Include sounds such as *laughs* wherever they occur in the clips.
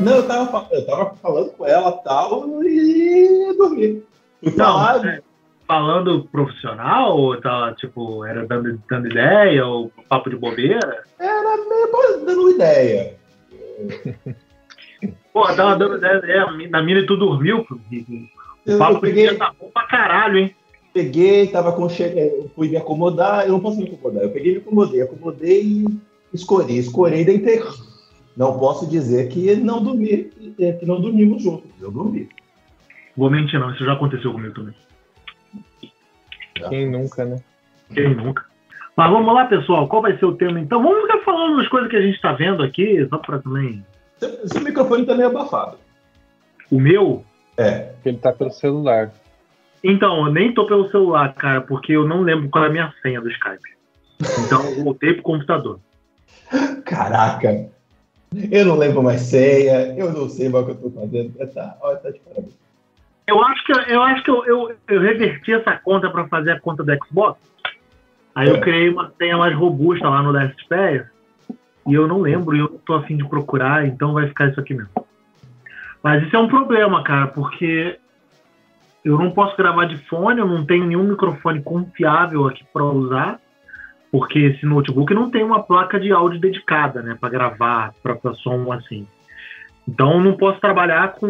Não, eu tava, eu tava falando com ela tal e dormi. Não, é, falando profissional, ou tava, tipo, era dando, dando ideia, ou papo de bobeira? Era meio dando ideia. *laughs* Pô, tava dando ideia, é, na mina e tu dormiu, o papo peguei, tá bom pra caralho, hein? peguei, tava com eu fui me acomodar, eu não posso me acomodar. Eu peguei, me acomodei, acomodei e escolhi, escolhi e deitei. Não posso dizer que não dormi, que não dormimos juntos. Eu dormi. Vou mentir, não, isso já aconteceu comigo também. Quem nunca, né? Quem nunca? Mas vamos lá, pessoal, qual vai ser o tema então? Vamos ficar falando das coisas que a gente tá vendo aqui, só pra também. Seu, seu microfone tá meio abafado. O meu? É. Porque ele tá pelo celular. Então, eu nem tô pelo celular, cara, porque eu não lembro qual é a minha senha do Skype. Então eu voltei pro computador. Caraca. Eu não lembro mais senha, eu não sei mais o que eu tô fazendo. Tá, olha, tá de parabéns. Eu acho que, eu, acho que eu, eu, eu reverti essa conta para fazer a conta do Xbox. Aí eu É. criei uma senha mais robusta lá no LastPass. E eu não lembro, e eu tô afim de procurar, então vai ficar isso aqui mesmo. Mas isso é um problema, cara, porque eu não posso gravar de fone, eu não tenho nenhum microfone confiável aqui para usar, porque esse notebook não tem uma placa de áudio dedicada, né, para gravar, para som assim. Então eu não posso trabalhar com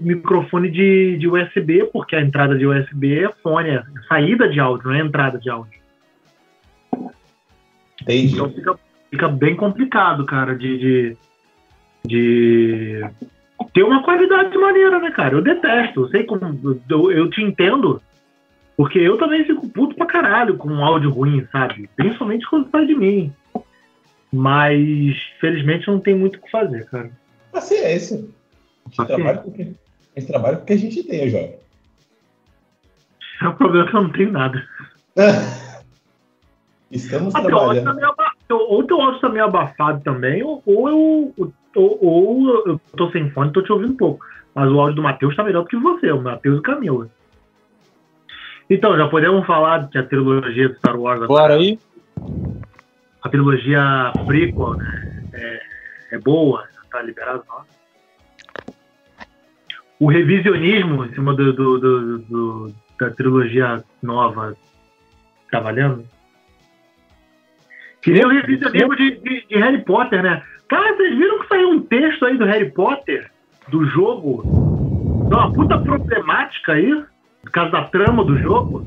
microfone de, de USB, porque a entrada de USB é fone, é saída de áudio, não é entrada de áudio. Entendi. Então fica, fica bem complicado, cara, de, de, de ter uma qualidade maneira, né, cara? Eu detesto, eu sei como. Eu, eu te entendo, porque eu também fico puto pra caralho com um áudio ruim, sabe? Principalmente quando sai de mim. Mas, felizmente, não tem muito o que fazer, cara. Paciência. A gente, Paciência. trabalha porque, a gente trabalha porque a gente tem, jovem. É o problema que eu não tenho nada. *laughs* Estamos Ah, teu tá trabalhando. teu- ou teu áudio tá meio abafado também, ou, ou eu, ou, ou eu tô sem fone e tô te ouvindo um pouco. Mas o áudio do Matheus tá melhor do que você, o Matheus e o Camila. Então, já podemos falar que a trilogia do Star Wars, Bora aí? a trilogia prequel, né, é, é boa, já tá liberado, não? O revisionismo em cima do, do- do- do- da trilogia nova tá valendo? Que nem o revisionismo de, de- de Harry Potter, né? Cara, vocês viram que saiu um texto aí do Harry Potter, do jogo? Dá uma puta problemática aí, por causa da trama do jogo.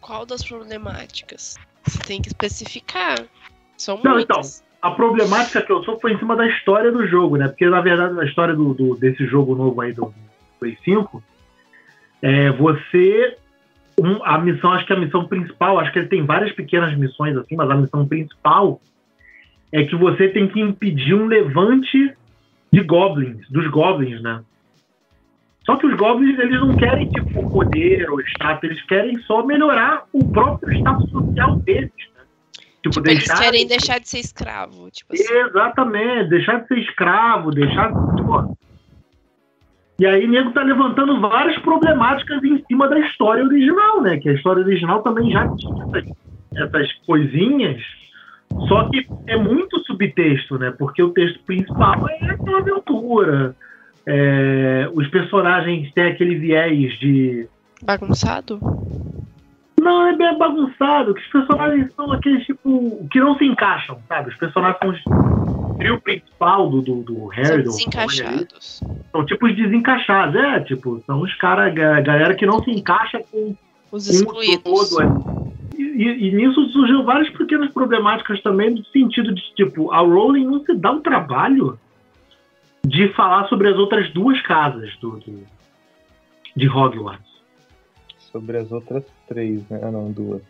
Qual das problemáticas? Você tem que especificar. São Não, muitas. a problemática que eu sou foi em cima da história do jogo, né? Porque, na verdade, a história do, do- desse jogo novo aí do Play 5 é você. um- a missão, acho que a missão principal, acho que ele tem várias pequenas missões assim, mas a missão principal é que você tem que impedir um levante de goblins, dos goblins, né? Só que os goblins, eles não querem, tipo, poder ou status, eles querem só melhorar o próprio status social deles, né? Tipo, Tipo, eles deixar querem deixar de ser escravo. Tipo assim. Exatamente, deixar de ser escravo, deixar de. pô. E aí, o nego tá levantando várias problemáticas em cima da história original, né? Que a história original também já tinha essas, essas coisinhas, só que é muito subtexto, né? Porque o texto principal é aquela aventura. É, os personagens têm aquele viés de. Bagunçado? Não, é bem bagunçado, que os personagens são aqueles, tipo, que não se encaixam, sabe? Os personagens são os- o trio principal do, do, do Harry, São do desencaixados. são tipo os desencaixados, é, tipo, são os caras, a galera que não se encaixa com Os um excluídos. todo. é. E, e- nisso surgiu várias pequenas problemáticas também, no sentido de, tipo, a Rowling não se dá o trabalho de falar sobre as outras duas casas do, do- de Hogwarts. Sobre as outras três, né? Ah, não, duas.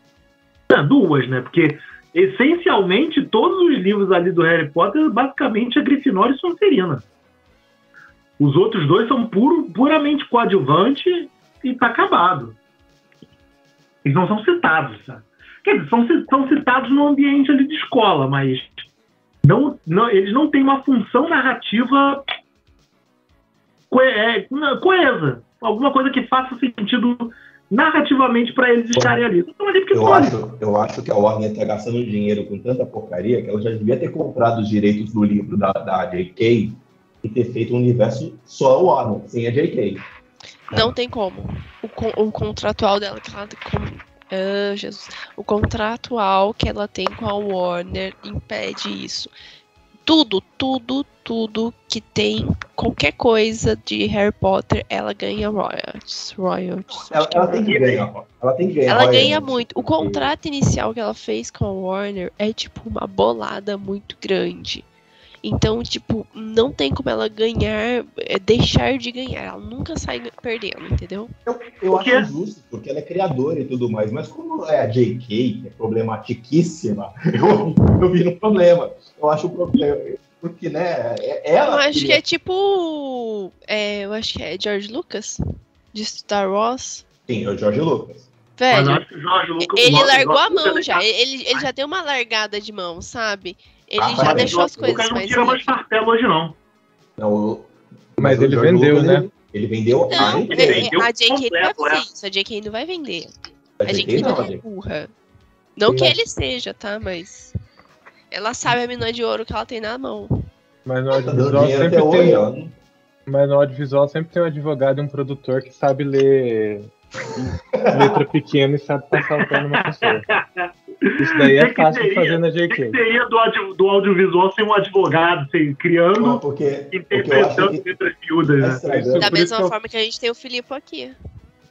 É, duas, né? Porque essencialmente todos os livros ali do Harry Potter basicamente é Grifinória e Sonserina. Os outros dois são puro, puramente coadjuvante e tá acabado. Eles não são citados, sabe? Quer dizer, são, são citados no ambiente ali de escola, mas não, não, eles não têm uma função narrativa coe- é, coesa. Alguma coisa que faça sentido narrativamente para eles estarem ali. Estão ali Eu acho, eu acho que a Warner tá gastando dinheiro com tanta porcaria que ela já devia ter comprado os direitos do livro da, da J.K. e ter feito um universo só Warner, sem a J.K. Não tem como. O, o contratual dela que ela ah, Jesus. O contratual que ela tem com a Warner impede isso. Tudo, tudo, tudo que tem qualquer coisa de Harry Potter, ela ganha royalties. royalties Ela, é ela tem que ganhar. Ela tem que ganhar. ela royalties, ganha muito. O contrato inicial que ela fez com a Warner é tipo uma bolada muito grande. Então, tipo, não tem como ela ganhar, é, deixar de ganhar. Ela nunca sai perdendo, entendeu? Eu, eu acho justo, porque ela é criadora e tudo mais, mas como é a J.K., que é problematiquíssima, *laughs* eu, eu vi no problema. Eu acho o problema. Porque, né, é- ela. eu acho que é tipo. é, eu acho que é George Lucas, de Star Wars. Sim, é o George Lucas. Mas eu Velho, acho que o Jorge Lucas. ele Jorge largou a mão é já. Ele, ele já deu uma largada de mão, sabe? Ele Ah, já mas deixou o as coisas Lucas não mais. tira mais martelo hoje, não. Não, o- Mas o ele vendeu, né? Ele, ele vendeu a Não, ele empresa. vendeu a JK não vai fazer é. isso. A JK não vai vender. A A JK JK não não, é a JK. burra. Não que Mas- ele seja, tá? Mas. Ela sabe a mina de ouro que ela tem na mão. Mas no Tá audiovisual sempre tem. ó. Mas no audiovisual sempre tem um advogado e um produtor que sabe ler *laughs* letra pequena e sabe passar o pé numa pessoa. *laughs* Isso daí é que que fácil de seria? fazer na O que seria do, audio, do audiovisual sem um advogado, sem, criando, porque, interpretando que. letras miúdas, né? estragando. Da por isso mesma que eu- forma que a gente tem o Filipe aqui.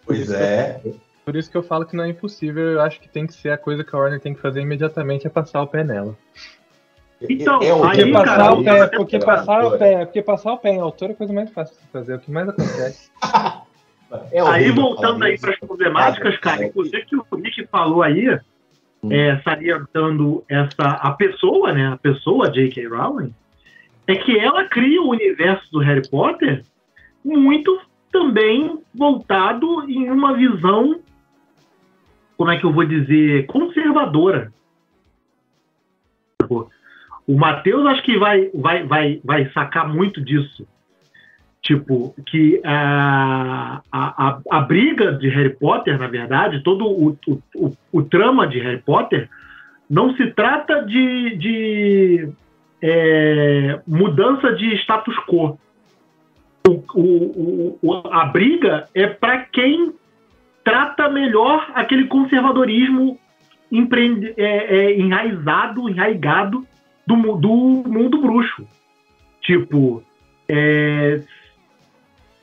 Pois é. Por isso que eu falo que não é impossível, eu acho que tem que ser a coisa que a Warner tem que fazer imediatamente é passar o pé nela. Então, é o aí, Porque Aí, passar cara, o pé, eu- porque passar o pé, porque passar o pé em autor é a coisa mais fácil de fazer, é o que mais acontece. *laughs* É Aí horrível voltando falar aí para as problemáticas, cara, É. inclusive que o Nick falou aí. É, salientando essa a pessoa, né, a pessoa J.K. Rowling, é que ela cria o universo do Harry Potter muito também voltado em uma visão, como é que eu vou dizer, conservadora. O Matheus acho que vai, vai, vai, vai sacar muito disso. Tipo, que a, a, a, a briga de Harry Potter, na verdade, todo o, o, o, o trama de Harry Potter não se trata de, de é, mudança de status quo. O, o, o, a briga é para quem trata melhor aquele conservadorismo empreende, é, é, enraizado, enraigado do, do mundo bruxo. Tipo, é,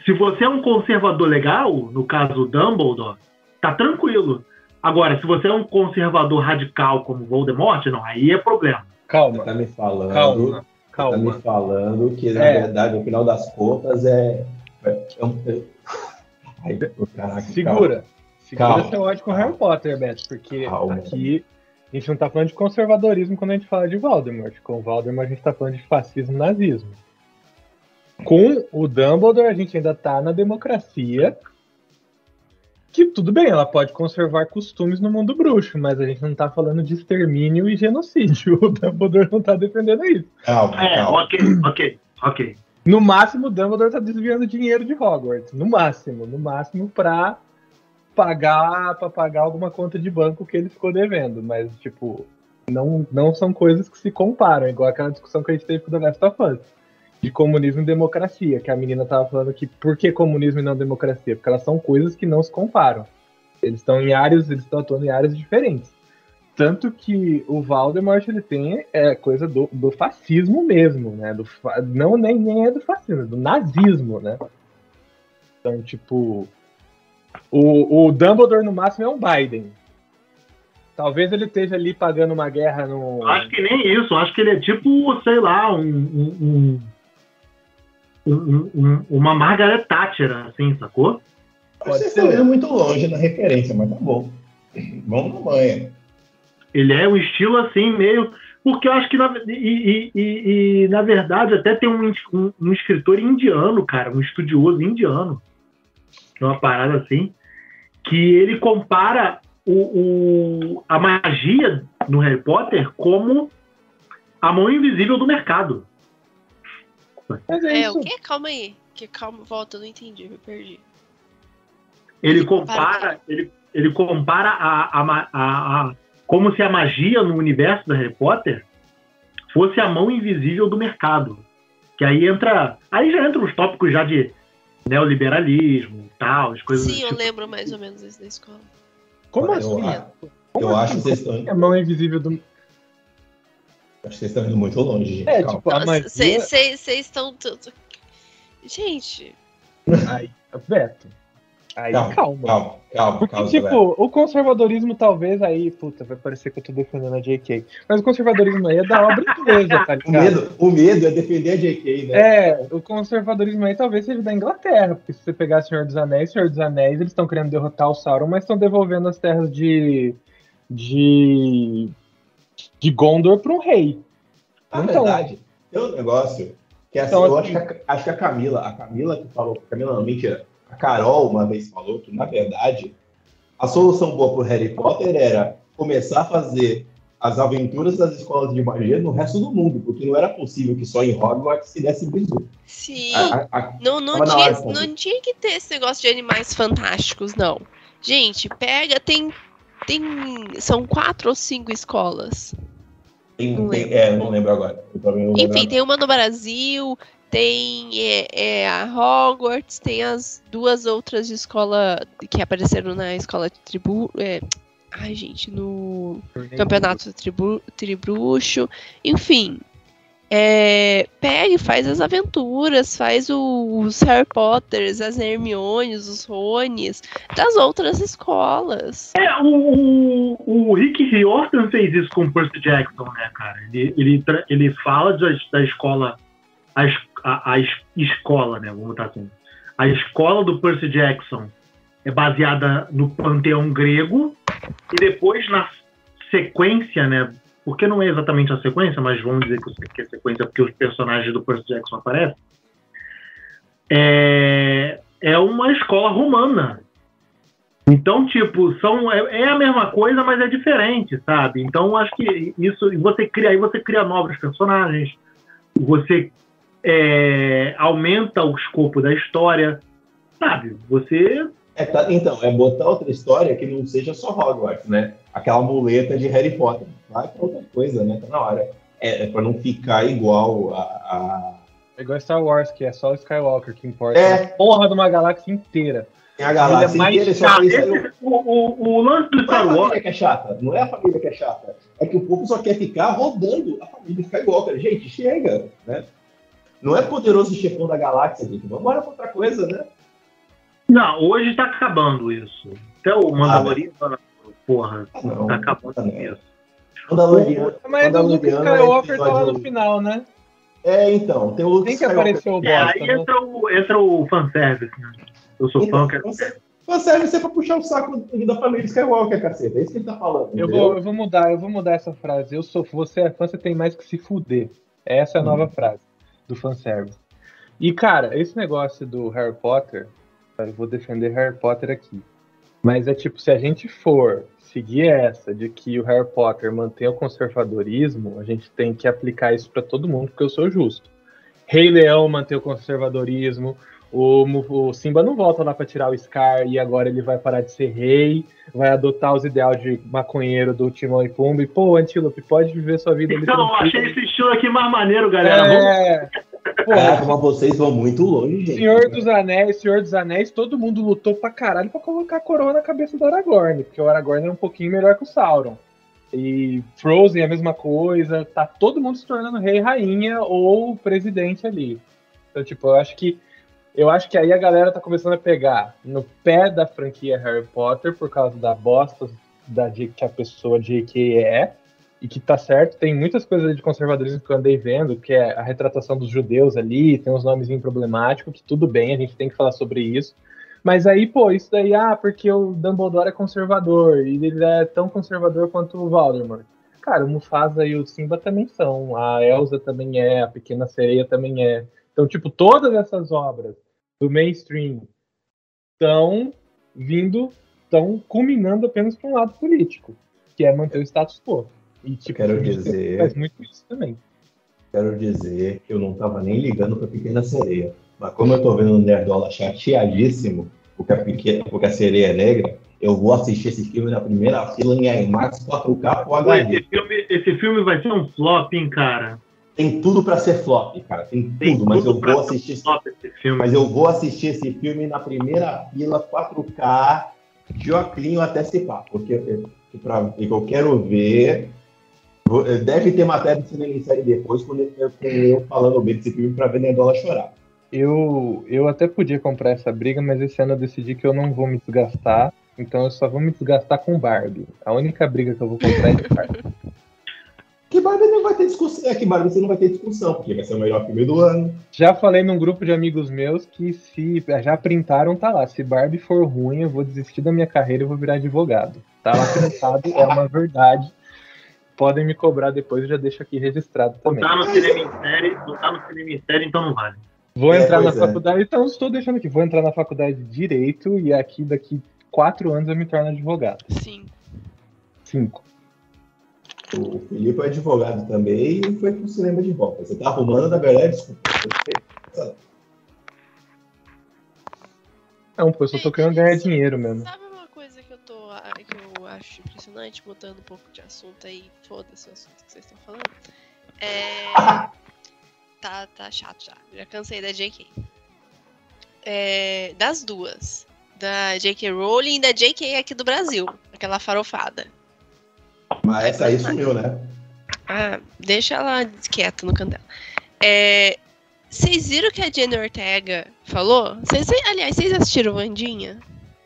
se você é um conservador legal, no caso Dumbledore, tá tranquilo. Agora, se você é um conservador radical como Voldemort, não, aí é problema. Você Calma, tá me falando. calma, Tá calma. me falando que, na É. verdade, no final das contas, é. é, é um- é- Ai, caraca, Segura. Segura Calma. seu ódio com Harry Potter, Beto, porque Calma. aqui a gente não tá falando de conservadorismo quando a gente fala de Voldemort. Com o Voldemort a gente tá falando de fascismo nazismo. Com o Dumbledore a gente ainda tá na democracia. Que tudo bem, ela pode conservar costumes no mundo bruxo, mas a gente não tá falando de extermínio e genocídio. *laughs* O Dumbledore não tá defendendo isso. Calma, É, calma. ok, ok, ok. No máximo, o Dumbledore tá desviando dinheiro de Hogwarts. No máximo, no máximo pra pagar para pagar alguma conta de banco que ele ficou devendo, mas tipo, não, não são coisas que se comparam, igual aquela discussão que a gente teve com o The Last of Us, de comunismo e democracia, que a menina tava falando que por que comunismo e não democracia? Porque elas são coisas que não se comparam. Eles estão em áreas, eles estão atuando em áreas diferentes. Tanto que o Valdemort ele tem é coisa do, do fascismo mesmo, né? Do, não nem, nem é do fascismo, é do nazismo, né? Então, tipo, o, o Dumbledore no máximo é um Biden. Talvez ele esteja ali pagando uma guerra no. Acho que nem isso, acho que ele é tipo, sei lá, um. um- um- um- um- uma Margaret Thatcher, assim, sacou? Pode Vocês ser. estão indo muito longe na referência, mas tá bom. Vamos na manha. Ele é um estilo assim, meio. Porque eu acho que, na, e, e- e- e, na verdade, até tem um, um- um escritor indiano, cara, um estudioso indiano, que é uma parada assim, que ele compara o, o- a magia no Harry Potter como a mão invisível do mercado. Mas é, É, isso. o quê? Calma aí. Que calma, volta, eu não entendi, me perdi. Ele compara compara, ele, ele compara a, a, a- a- como se a magia no universo do Harry Potter fosse a mão invisível do mercado. Que aí entra. Aí já entram os tópicos já de neoliberalismo tal, as coisas. Sim, eu tipo, lembro mais ou menos isso da escola. Como Eu assim? acho- Como eu assim? acho que vocês estão, A mão invisível do. Acho que vocês estão indo muito longe, gente. É, calma. tipo, a magia. Vocês estão tudo. Gente, Aí, Beto. Aí, Calma, calma. calma, calma, Porque, calma, tipo, galera. o conservadorismo talvez aí, puta, vai parecer que eu tô defendendo a JK. Mas o conservadorismo aí é da obra inglesa, tá *laughs* O ligado? medo, o medo é defender a JK, né? É, o conservadorismo aí talvez seja da Inglaterra, porque se você pegar Senhor dos Anéis, Senhor dos Anéis, eles estão querendo derrotar o Sauron, mas estão devolvendo as terras de. de. De Gondor para um rei. Na então- verdade, tem um negócio que assim, Então, eu assim- acho que, a, acho que a Camila, a Camila que falou, a Camila não, mentira, a Carol uma vez falou que, na verdade, a solução boa pro Harry Potter era começar a fazer as aventuras das escolas de magia no resto do mundo, porque não era possível que só em Hogwarts se desse bizu. sim. A- a- a- Não, não, tinha, hora não tinha que ter esse negócio de animais fantásticos, não. Gente, pega, tem. Tem. São quatro ou cinco escolas. Tem- não tem- lembro. é, não lembro agora. Eu também não lembro Enfim, agora. tem uma no Brasil, tem é, é, a Hogwarts, tem as duas outras de escola que apareceram na escola de tribu. é, ai, gente, no campeonato tribu, tribruxo. Enfim. É, pega e faz as aventuras, faz o- os Harry Potters, as Hermiones, os Rones, das outras escolas. É, o, o, o Rick Riordan fez isso com o Percy Jackson, né, cara? Ele, ele, ele fala da, da escola, a, a, a es- escola, né, vamos botar assim. A escola do Percy Jackson é baseada no panteão grego e depois na sequência, né, porque não é exatamente a sequência, mas vamos dizer que é sequência porque os personagens do Percy Jackson aparecem, é, é uma escola romana. Então, tipo, são, é, é a mesma coisa, mas é diferente, sabe? Então, acho que isso. Você cria, aí você cria novos personagens, você é, aumenta o escopo da história, sabe? Você. É, tá- então, é botar outra história que não seja só Hogwarts, né? Aquela muleta de Harry Potter. Vai pra outra coisa, né? Tá na hora. É, é pra não ficar igual a. a... É igual Star Wars, que é só o Skywalker que importa. É. A porra de uma galáxia inteira. Tem a galáxia é mais inteira fez- Esse- o, o, o lance do Não é a Star Wars. família que é chata, não é a família que é chata. É que o povo só quer ficar rodando a família Skywalker. Gente, chega, né? Não é poderoso chefão da galáxia, gente. Vamos embora pra outra coisa, né? Não, hoje tá acabando isso. Até o Mandaloriano, porra, Ah, não. tá acabando Ah, não. isso. Mandaloriano. Mas o Luke Mandaloriano é Skywalker tá lá no final, né? É, então, tem o Luke Nem que Skywalker. apareceu o É, bosta, aí né? entra o, entra o fanservice, né? Eu sou fã, Então, quero você, você serve você pra puxar o saco da família Skywalker, caceta. É isso que ele tá falando. Eu entendeu? vou, eu vou mudar, eu vou mudar essa frase. Eu sou, você é fã, você tem mais que se fuder. Essa é a nova frase do fanservice. E, cara, esse negócio do Harry Potter, eu vou defender Harry Potter aqui. Mas é tipo, se a gente for seguir essa de que o Harry Potter mantém o conservadorismo, a gente tem que aplicar isso pra todo mundo, porque eu sou justo. Rei Leão mantém o conservadorismo, o, o Simba não volta lá pra tirar o Scar e agora ele vai parar de ser rei vai adotar os ideais de maconheiro do Timão e Pumba e, pô, Antílope, pode viver sua vida Então, achei esse estilo aqui mais maneiro, galera. Vamos- É, pô, Caraca, mas vocês vão muito longe, gente. Senhor dos Anéis, Senhor dos Anéis, todo mundo lutou pra caralho pra colocar a coroa na cabeça do Aragorn, porque o Aragorn é um pouquinho melhor que o Sauron. E Frozen é a mesma coisa, tá todo mundo se tornando rei, rainha ou presidente ali. Então, tipo, eu acho que eu acho que aí a galera tá começando a pegar no pé da franquia Harry Potter por causa da bosta da que a pessoa J.K. é. E que tá certo, tem muitas coisas de conservadorismo que eu andei vendo, que é a retratação dos judeus ali, tem uns nomes problemáticos, que tudo bem, a gente tem que falar sobre isso. Mas aí, pô, isso daí, ah, porque o Dumbledore é conservador, e ele é tão conservador quanto o Voldemort. Cara, o Mufasa e o Simba também são, a Elsa também é, a Pequena Sereia também é. Então, tipo, todas essas obras do mainstream estão vindo, estão culminando apenas para um lado político, que é manter o status quo. E, tipo, Quero dizer- faz muito isso também. Quero dizer que eu não tava nem ligando pra Pequena Sereia. Mas como eu tô vendo o Nerdola chateadíssimo porque a, pequena, porque a sereia é negra, eu vou assistir esse filme na primeira fila em IMAX 4K Full Pô, HD. esse, filme, esse filme vai ser um flop, hein, cara. tem tudo pra ser flop, cara. Tem tudo, Tem mas eu tudo vou ser assistir. top esse filme. Mas eu vou assistir esse filme na primeira fila 4K de Oclinho até se pá, porque eu, pra- eu quero ver. Vou- Deve ter matéria de cinema em série depois, com eu, com eu falando bem desse filme pra ver Nerdola chorar. Eu, eu até podia comprar essa briga, mas esse ano eu decidi que eu não vou me desgastar. Então eu só vou me desgastar com Barbie. A única briga que eu vou comprar é de Barbie. *laughs* Que Barbie não vai ter discussão. É que Barbie você não vai ter discussão, porque vai ser o melhor filme do ano. Já falei num grupo de amigos meus que se já printaram, tá lá. Se Barbie for ruim, eu vou desistir da minha carreira e vou virar advogado. Tá lá printado, é uma verdade. Podem me cobrar depois, eu já deixo aqui registrado também. Botar no cinema em série, botar no cinema em série, então não vale. Vou É, entrar na é. faculdade, então estou deixando aqui. Vou entrar na faculdade de Direito e aqui daqui quatro anos eu me torno advogado. Sim. Cinco. O Felipe é advogado também e foi pro cinema de volta. Você tá arrumando, na verdade, desculpa. Não, pô, eu só tô querendo ganhar dinheiro mesmo. Sabe que eu acho impressionante, mudando um pouco de assunto aí, foda-se o assunto que vocês estão falando. É. tá, tá chato já. Já cansei da JK. É, das duas. Da J.K. Rowling e da J.K. aqui do Brasil. Aquela farofada. Mas essa aí sumiu, né? Ah, deixa ela quieta no canto. É, Vocês viram o que a Jenny Ortega falou? Vocês, aliás, vocês assistiram Vandinha?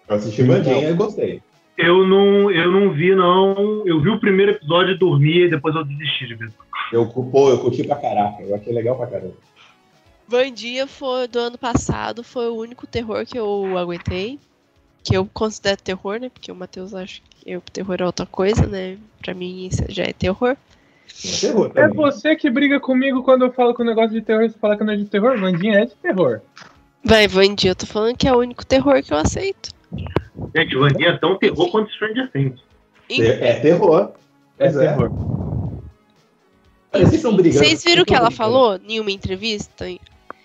Eu assisti Mandinha e gostei. Eu não, eu não vi, não. Eu vi o primeiro episódio e dormi e depois eu desisti de ver. Eu, pô, eu curti pra caraca. Eu achei legal pra caramba. Vandinha foi do ano passado, foi o único terror que eu aguentei. Que eu considero terror, né? Porque o Matheus acha que eu, terror é outra coisa, né? Pra mim isso já é terror. Terror É também. você que briga comigo quando eu falo que o negócio de terror, você fala que não é de terror? Mandinha é de terror. Vai, Vandinha, eu tô falando que é o único terror que eu aceito. Gente, Vandinha é tão terror quanto Stranger Things. É, é terror. É é. terror. Vocês viram o que ela falou em uma entrevista?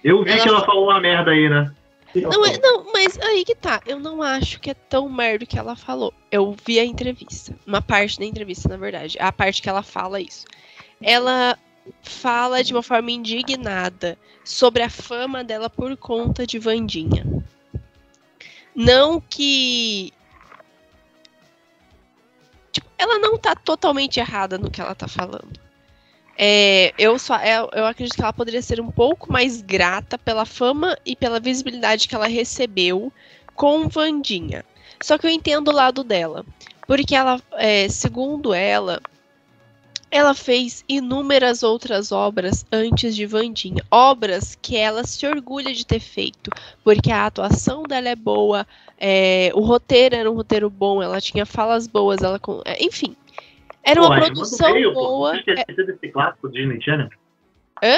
Eu vi Ela- que ela falou uma merda aí, né? Não, é, não, mas aí que tá. Eu não acho que é tão merda o que ela falou. Eu vi a entrevista. Uma parte da entrevista, na verdade. A parte que ela fala isso. Ela fala de uma forma indignada sobre a fama dela por conta de Vandinha. Não que. Tipo, ela não tá totalmente errada no que ela tá falando. É, eu, só, eu, eu acredito que ela poderia ser um pouco mais grata pela fama e pela visibilidade que ela recebeu com Vandinha. Só que eu entendo o lado dela. Porque ela, é, segundo ela, ela fez inúmeras outras obras antes de Vandinha. Obras que ela se orgulha de ter feito. Porque a atuação dela é boa, é, o roteiro era um roteiro bom, ela tinha falas boas, ela com- é, enfim. Era uma Pô, produção Meio, pô. boa. Nunca esquecer desse clássico Disney Channel. Hã?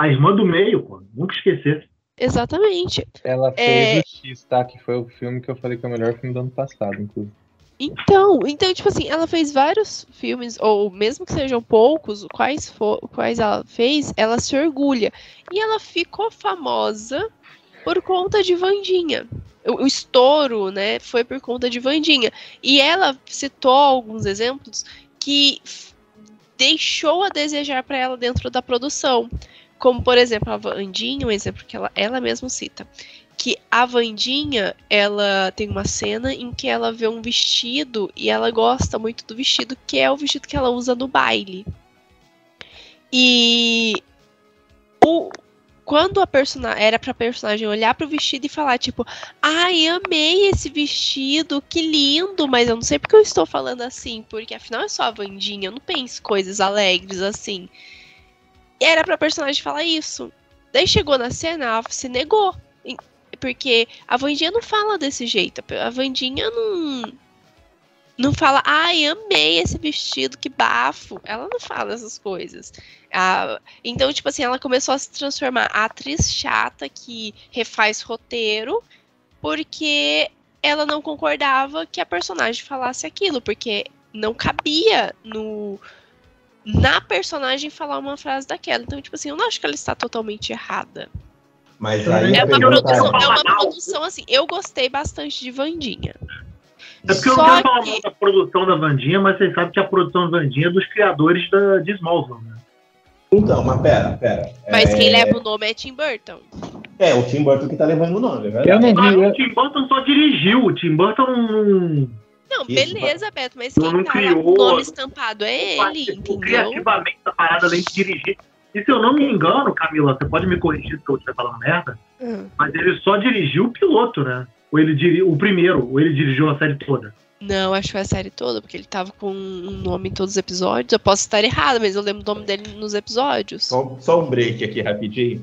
A Irmã do Meio, pô. Nunca esquecer. Exatamente. Ela É. fez o X, tá? Que foi o filme que eu falei que é o melhor filme do ano passado, inclusive. Então, então, tipo assim, ela fez vários filmes, ou mesmo que sejam poucos, quais, for, quais ela fez, ela se orgulha. E ela ficou famosa por conta de Vandinha. O, o estouro, né, foi por conta de Vandinha. E ela citou alguns exemplos que deixou a desejar para ela dentro da produção. Como, por exemplo, a Vandinha, um exemplo que ela, ela mesma cita que a Vandinha, ela tem uma cena em que ela vê um vestido e ela gosta muito do vestido, que é o vestido que ela usa no baile. E o quando a personagem era pra personagem olhar pro vestido e falar tipo, ai, amei esse vestido, que lindo, mas eu não sei porque eu estou falando assim, porque afinal é só a Vandinha, eu não penso coisas alegres assim. E era pra personagem falar isso. Daí chegou na cena, ela se negou. Porque a Vandinha não fala desse jeito. A Vandinha não. Não fala, ai, amei esse vestido, que bafo. Ela não fala essas coisas. Ah, então, tipo assim, ela começou a se transformar a atriz chata que refaz roteiro, porque ela não concordava que a personagem falasse aquilo, porque não cabia no na personagem falar uma frase daquela. Então, tipo assim, eu não acho que ela está totalmente errada. Mas aí É a uma produção, tá- é uma produção assim. Eu gostei bastante de Vandinha. É porque eu Só não quero falar que- da produção da Vandinha, mas vocês sabem que a produção da Vandinha é dos criadores da, de Smallville, né? Então, mas pera, pera. Mas é... quem leva o nome é Tim Burton. É, o Tim Burton que tá levando o nome, é verdade? Eu não Mas vi. o Tim Burton só dirigiu. O Tim Burton não. Não, Isso, beleza, Beto, mas não quem tá lá criou- o nome estampado é ele, entendeu? criativamente da parada além de dirigir. E se eu não me engano, Camila, você pode me corrigir se eu estiver falando merda, Hum. mas ele só dirigiu o piloto, né? Ou ele diri... o primeiro, ou ele dirigiu a série toda. Não, acho que foi a série toda, porque ele tava com um nome em todos os episódios. Eu posso estar errada, mas eu lembro o nome dele nos episódios. Só, só um break aqui rapidinho.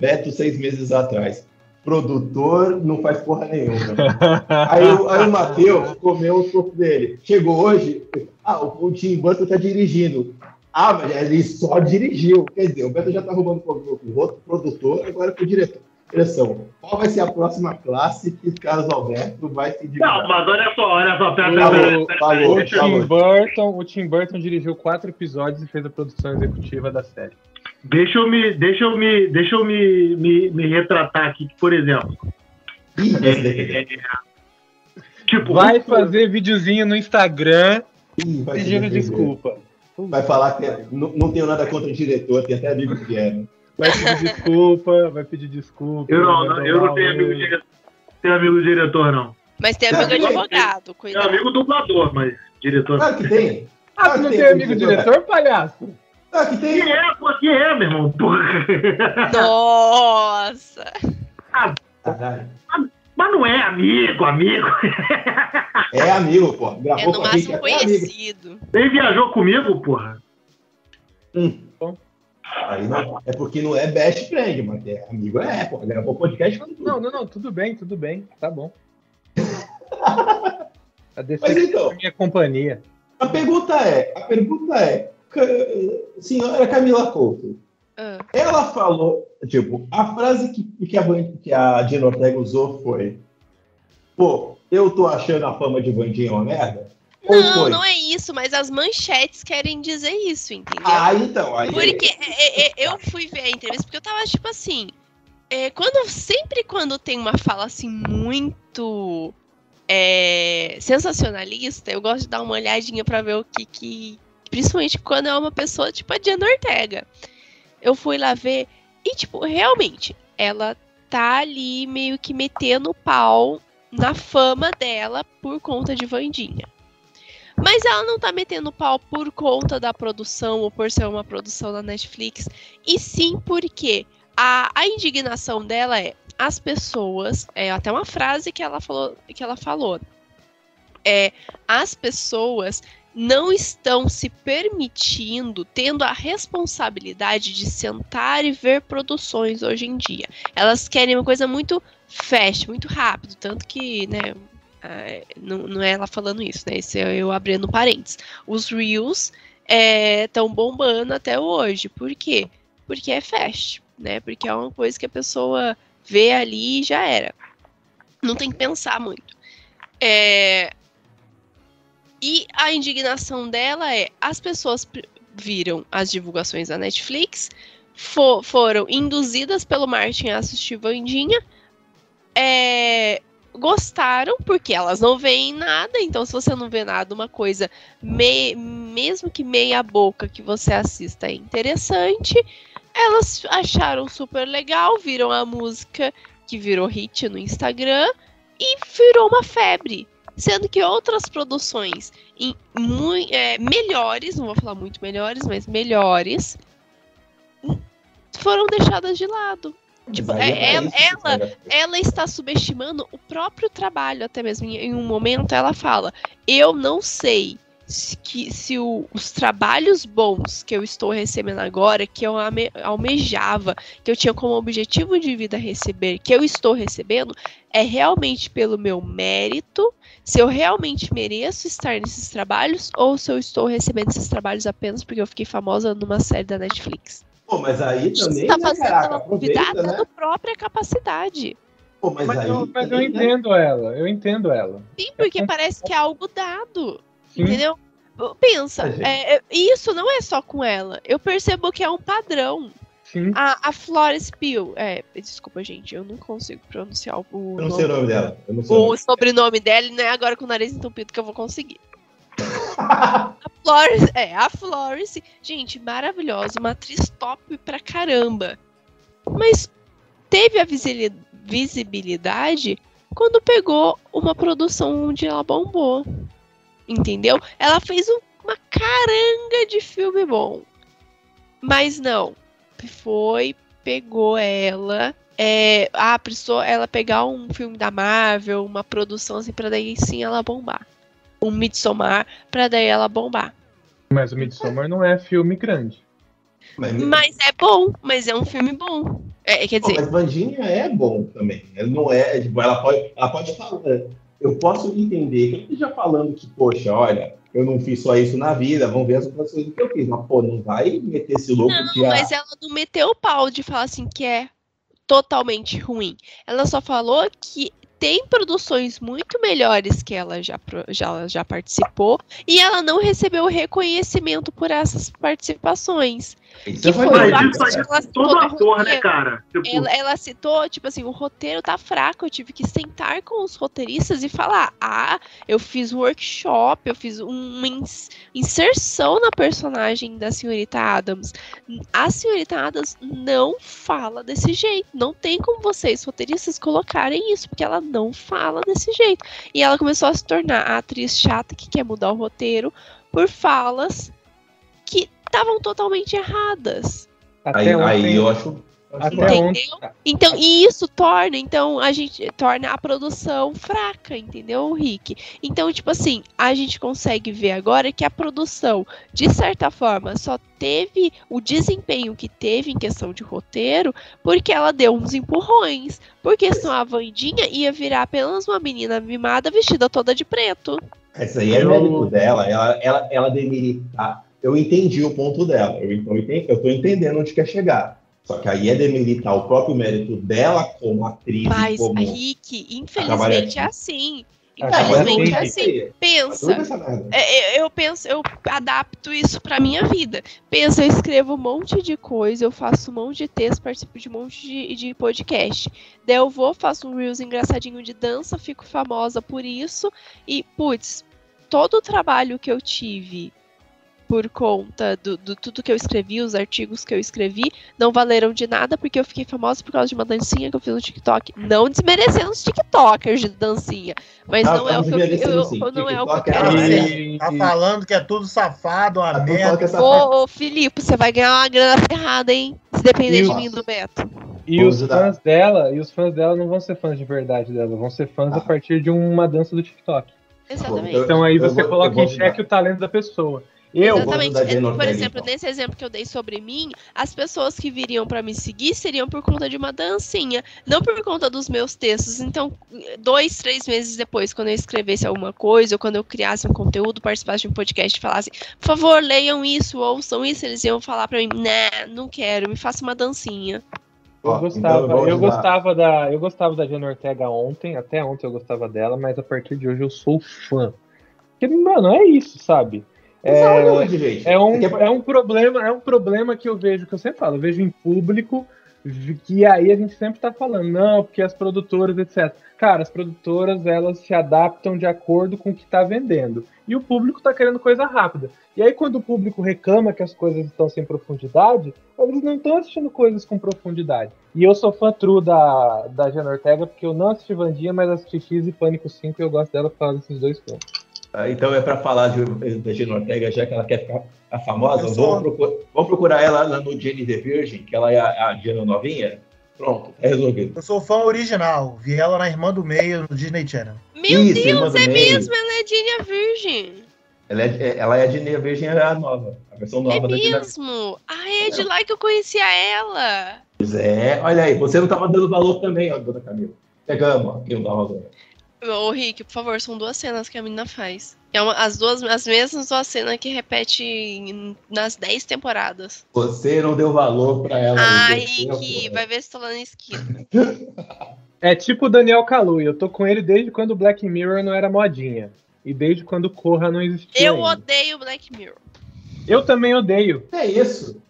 Beto, seis meses atrás. Produtor não faz porra nenhuma. *laughs* Aí, o- aí o Matheus comeu o corpo dele. Chegou hoje, ah, o, o Tim Burton tá dirigindo. Ah, mas ele só dirigiu. Quer dizer, o Beto já tá roubando o outro produtor, agora com o diretor. Direção. Qual vai ser a próxima classe que Carlos Alberto vai se Não, dividir? mas olha só, olha só, pera, pera, pera, pera, pera, O Tim Burton, o Tim Burton dirigiu quatro episódios e fez a produção executiva da série. Deixa eu me, deixa eu me, deixa eu me, me, me retratar aqui, por exemplo. Se defender. É, tipo, Vai fazer videozinho no Instagram pedindo desculpa. Vai falar que é- não, não tenho nada contra o diretor, tem até amigo que é. né? Vai pedir desculpa, vai pedir desculpa. Eu não, não, eu não tenho amigo diretor, tenho amigo diretor, não. Mas tem amigo advogado, Tenho cuidado. amigo dublador, mas diretor. Claro que tem. Ah, tu não tem amigo diretor, palhaço? Claro que Que tem. é, pô, que é, meu irmão? *laughs* Nossa! Caralho. Mas não é amigo, amigo. *laughs* É amigo, pô. É Gravou no com a gente, máximo é amigo. conhecido. Ele viajou comigo, porra. Aí não, é porque não é best friend, mas é amigo é, pô. Gravou podcast falando tudo. Não, não, não, tudo bem, tudo bem, tá bom. *laughs* A Mas então, é minha companhia. a pergunta é, a pergunta é, senhora Camila Couto, Ah, ela falou, tipo, a frase que, que, a, que a Ortega usou foi, pô, eu tô achando a fama de Vandinha uma merda? Não, não é isso, mas as manchetes querem dizer isso, entendeu? Ah, então, aí... Porque é, é, é, eu fui ver a entrevista porque eu tava tipo assim. é, quando, sempre quando tem uma fala assim muito é, sensacionalista, eu gosto de dar uma olhadinha pra ver o que, que. Principalmente quando é uma pessoa tipo a Diana Ortega. Eu fui lá ver e, tipo, realmente, ela tá ali meio que metendo pau na fama dela por conta de Vandinha. Mas ela não tá metendo pau por conta da produção ou por ser uma produção da Netflix, e sim porque a, a indignação dela é as pessoas, é até uma frase que ela falou, que ela falou. É, as pessoas não estão se permitindo, tendo a responsabilidade de sentar e ver produções hoje em dia. Elas querem uma coisa muito fast, muito rápido, tanto que, né, ah, não, não é ela falando isso, né? Esse é eu abrindo parênteses. Os Reels estão bombando até hoje. Por quê? Porque é fast, né? Porque é uma coisa que a pessoa vê ali e já era. Não tem que pensar muito. É, E a indignação dela é: as pessoas viram as divulgações da Netflix, fo- foram induzidas pelo marketing a assistir Vandinha, é, gostaram, porque elas não veem nada, então se você não vê nada, uma coisa, me- mesmo que meia boca que você assista é interessante, elas acharam super legal, viram a música que virou hit no Instagram e virou uma febre. Sendo que outras produções em é, melhores, não vou falar muito melhores, mas melhores, foram deixadas de lado. Tipo, é- que ela- serve. ela está subestimando o próprio trabalho, até mesmo em, em um momento ela fala: Eu não sei se, que, se o- os trabalhos bons que eu estou recebendo agora, que eu ame- almejava, que eu tinha como objetivo de vida receber, que eu estou recebendo, é realmente pelo meu mérito, se eu realmente mereço estar nesses trabalhos, ou se eu estou recebendo esses trabalhos apenas porque eu fiquei famosa numa série da Netflix. Pô, mas aí também, Está né, fazendo caraca, duvidar né? da própria capacidade. Pô, mas, Mas, aí eu, mas eu né? entendo ela, eu entendo ela. Sim, porque parece que é algo dado. Sim. Entendeu? Pensa, é, é, isso não é só com ela. Eu percebo que é um padrão. Sim. A, a Flores Peel, é, desculpa, gente, eu não consigo pronunciar o, Eu não sei o nome, nome dela. Eu não sei o nome. sobrenome dela, e não é agora com o nariz entupido que eu vou conseguir. Florence, é, a Florence, gente, maravilhosa, uma atriz top pra caramba. Mas teve a visibilidade quando pegou uma produção onde ela bombou. Entendeu? Ela fez um- uma caranga de filme bom. Mas não. Foi, pegou ela. É, ah, precisou ela pegar um filme da Marvel, uma produção assim, pra daí sim ela bombar. Um Midsommar, pra daí ela bombar. Mas o Midsommar não é filme grande. Mas, Mas é bom, mas é um filme bom. É, quer dizer, mas Vandinha é bom também. Ela não é, tipo, ela pode, ela pode falar. Eu posso entender que esteja falando que, poxa, olha, eu não fiz só isso na vida, vamos ver as outras coisas que eu fiz. Mas, pô, não vai meter esse louco Não, que a- mas ela não meteu o pau de falar assim que é totalmente ruim. Ela só falou que tem produções muito melhores que ela já, já, já participou e ela não recebeu reconhecimento por essas participações. Isso que foi ela citou todo do ator, né, roteiro. cara? Tipo, Ela, ela citou, tipo assim, o roteiro tá fraco. Eu tive que sentar com os roteiristas e falar: ah, eu fiz workshop, eu fiz uma ins- inserção na personagem da senhorita Adams. A senhorita Adams não fala desse jeito. Não tem como vocês, roteiristas, colocarem isso, porque ela não fala desse jeito. E ela começou a se tornar a atriz chata que quer mudar o roteiro por falas que estavam totalmente erradas. Até Aí, ontem, aí eu acho. Entendeu? Então, e isso torna, então, a gente torna a produção fraca, entendeu, Rick? Então, tipo assim, a gente consegue ver agora que a produção, de certa forma, só teve o desempenho que teve em questão de roteiro porque ela deu uns empurrões. Porque senão a Vandinha ia virar apenas uma menina mimada vestida toda de preto. Isso aí é Eu- mérito dela. Ela, ela, ela demeritar. Eu entendi o ponto dela. Eu, então, eu tô entendendo onde quer chegar. Só que aí é demeritar o próprio mérito dela como atriz. Mas, como... Rick, infelizmente é assim. Ah, Infelizmente é mas assim. Pensa. Merda. É, eu, eu penso, eu adapto isso pra minha vida. Pensa, eu escrevo um monte de coisa, eu faço um monte de texto, participo de um monte de, de podcast. Daí eu vou, faço um Reels engraçadinho de dança, fico famosa por isso. E, putz, todo o trabalho que eu tive por conta do, do tudo que eu escrevi, os artigos que eu escrevi, não valeram de nada porque eu fiquei famosa por causa de uma dancinha que eu fiz no TikTok. Não desmerecendo os TikTokers de dancinha. Mas Ah, não é o que eu, eu- sim. não é o que eu TikTok é quero dizer. Tá falando que é tudo safado, uma A merda. é Ô, ô, Filipe, você vai ganhar uma grana ferrada, hein? Se depender de mim do Beto. E Vamos os ajudar. fãs dela, e os fãs dela não vão ser fãs de verdade dela, vão ser fãs Ah. a partir de uma dança do TikTok. Exatamente. Eu- Então aí eu você vou- coloca eu vou em xeque o talento da pessoa. Eu, Eu vou Exatamente. ajudar a Jane Por exemplo, então. nesse exemplo que eu dei sobre mim, as pessoas que viriam pra me seguir seriam por conta de uma dancinha, não por conta dos meus textos. Então, dois, três meses depois, quando eu escrevesse alguma coisa, ou quando eu criasse um conteúdo, participasse de um podcast e falasse, por favor, leiam isso, ouçam isso, eles iam falar pra mim, nah, não quero, me faça uma dancinha. eu gostava, então eu eu gostava da, eu gostava da Jane Ortega ontem, até ontem eu gostava dela, mas a partir de hoje eu sou fã. Porque, mano, é isso, sabe? É, gente. É um, quer- é um problema, é um problema que eu vejo, que eu sempre falo, eu vejo em público, que aí a gente sempre tá falando, não, porque as produtoras, etc. Cara, as produtoras, elas se adaptam de acordo com o que tá vendendo. E o público tá querendo coisa rápida. E aí, quando o público reclama que as coisas estão sem profundidade, eles não estão assistindo coisas com profundidade. E eu sou fã true da, da Jana Ortega, porque eu não assisti Vandinha, mas assisti X e Pânico 5 e eu gosto dela por causa desses dois filmes. Ah, Então é para falar de, da Gina Ortega, já que ela quer ficar a famosa, vamos procurar, vamos procurar ela lá no Jenny the Virgin, que ela é a, a Gina novinha. Pronto, tá resolvido. Eu sou fã original. Vi ela na Irmã do Meio no Disney Channel. Meu Isso, Deus, é Meio. mesmo, ela é Gina Virgin. Ela é, ela é a Gina Virgin, é a nova, a versão É nova da Gina mesmo. Ah, é de lá que eu conhecia ela. Pois é, olha aí, você não estava dando valor também, ó, dona Camila. Pegamos, ó, não dá valor. Ô, Rick, por favor, são duas cenas que a menina faz. É uma- as duas, as mesmas duas cenas que repete em- nas 10 temporadas. Você não deu valor para ela. Ai, não Rick, vai ver se tô lá na esquina. É tipo o Daniel Kaluuya, eu tô com ele desde quando o Black Mirror não era modinha. E desde quando o Corra não existia. Eu ainda. odeio Black Mirror. Eu também odeio. É isso.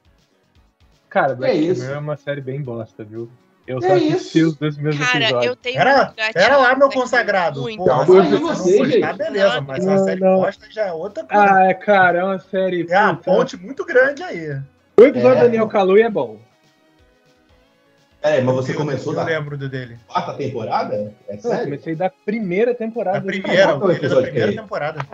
Cara, Black É isso. Mirror é uma série bem bosta, viu? Eu É só assisti isso. os dois primeiros Cara, episódios. eu tenho Era, um era lá, meu consagrado. muito. Porra, aí, se você, você não gente. beleza, mas uma Não, série não. bosta já é outra coisa. Ah, é, cara, é uma série. é uma ponte muito grande aí. O episódio É. do Daniel Kaluuya é bom. Peraí, mas você Eu- começou eu da lembro do dele. quarta temporada? É Eu sério? comecei da primeira temporada. A primeira, é o ele é da episódio primeira que é? temporada.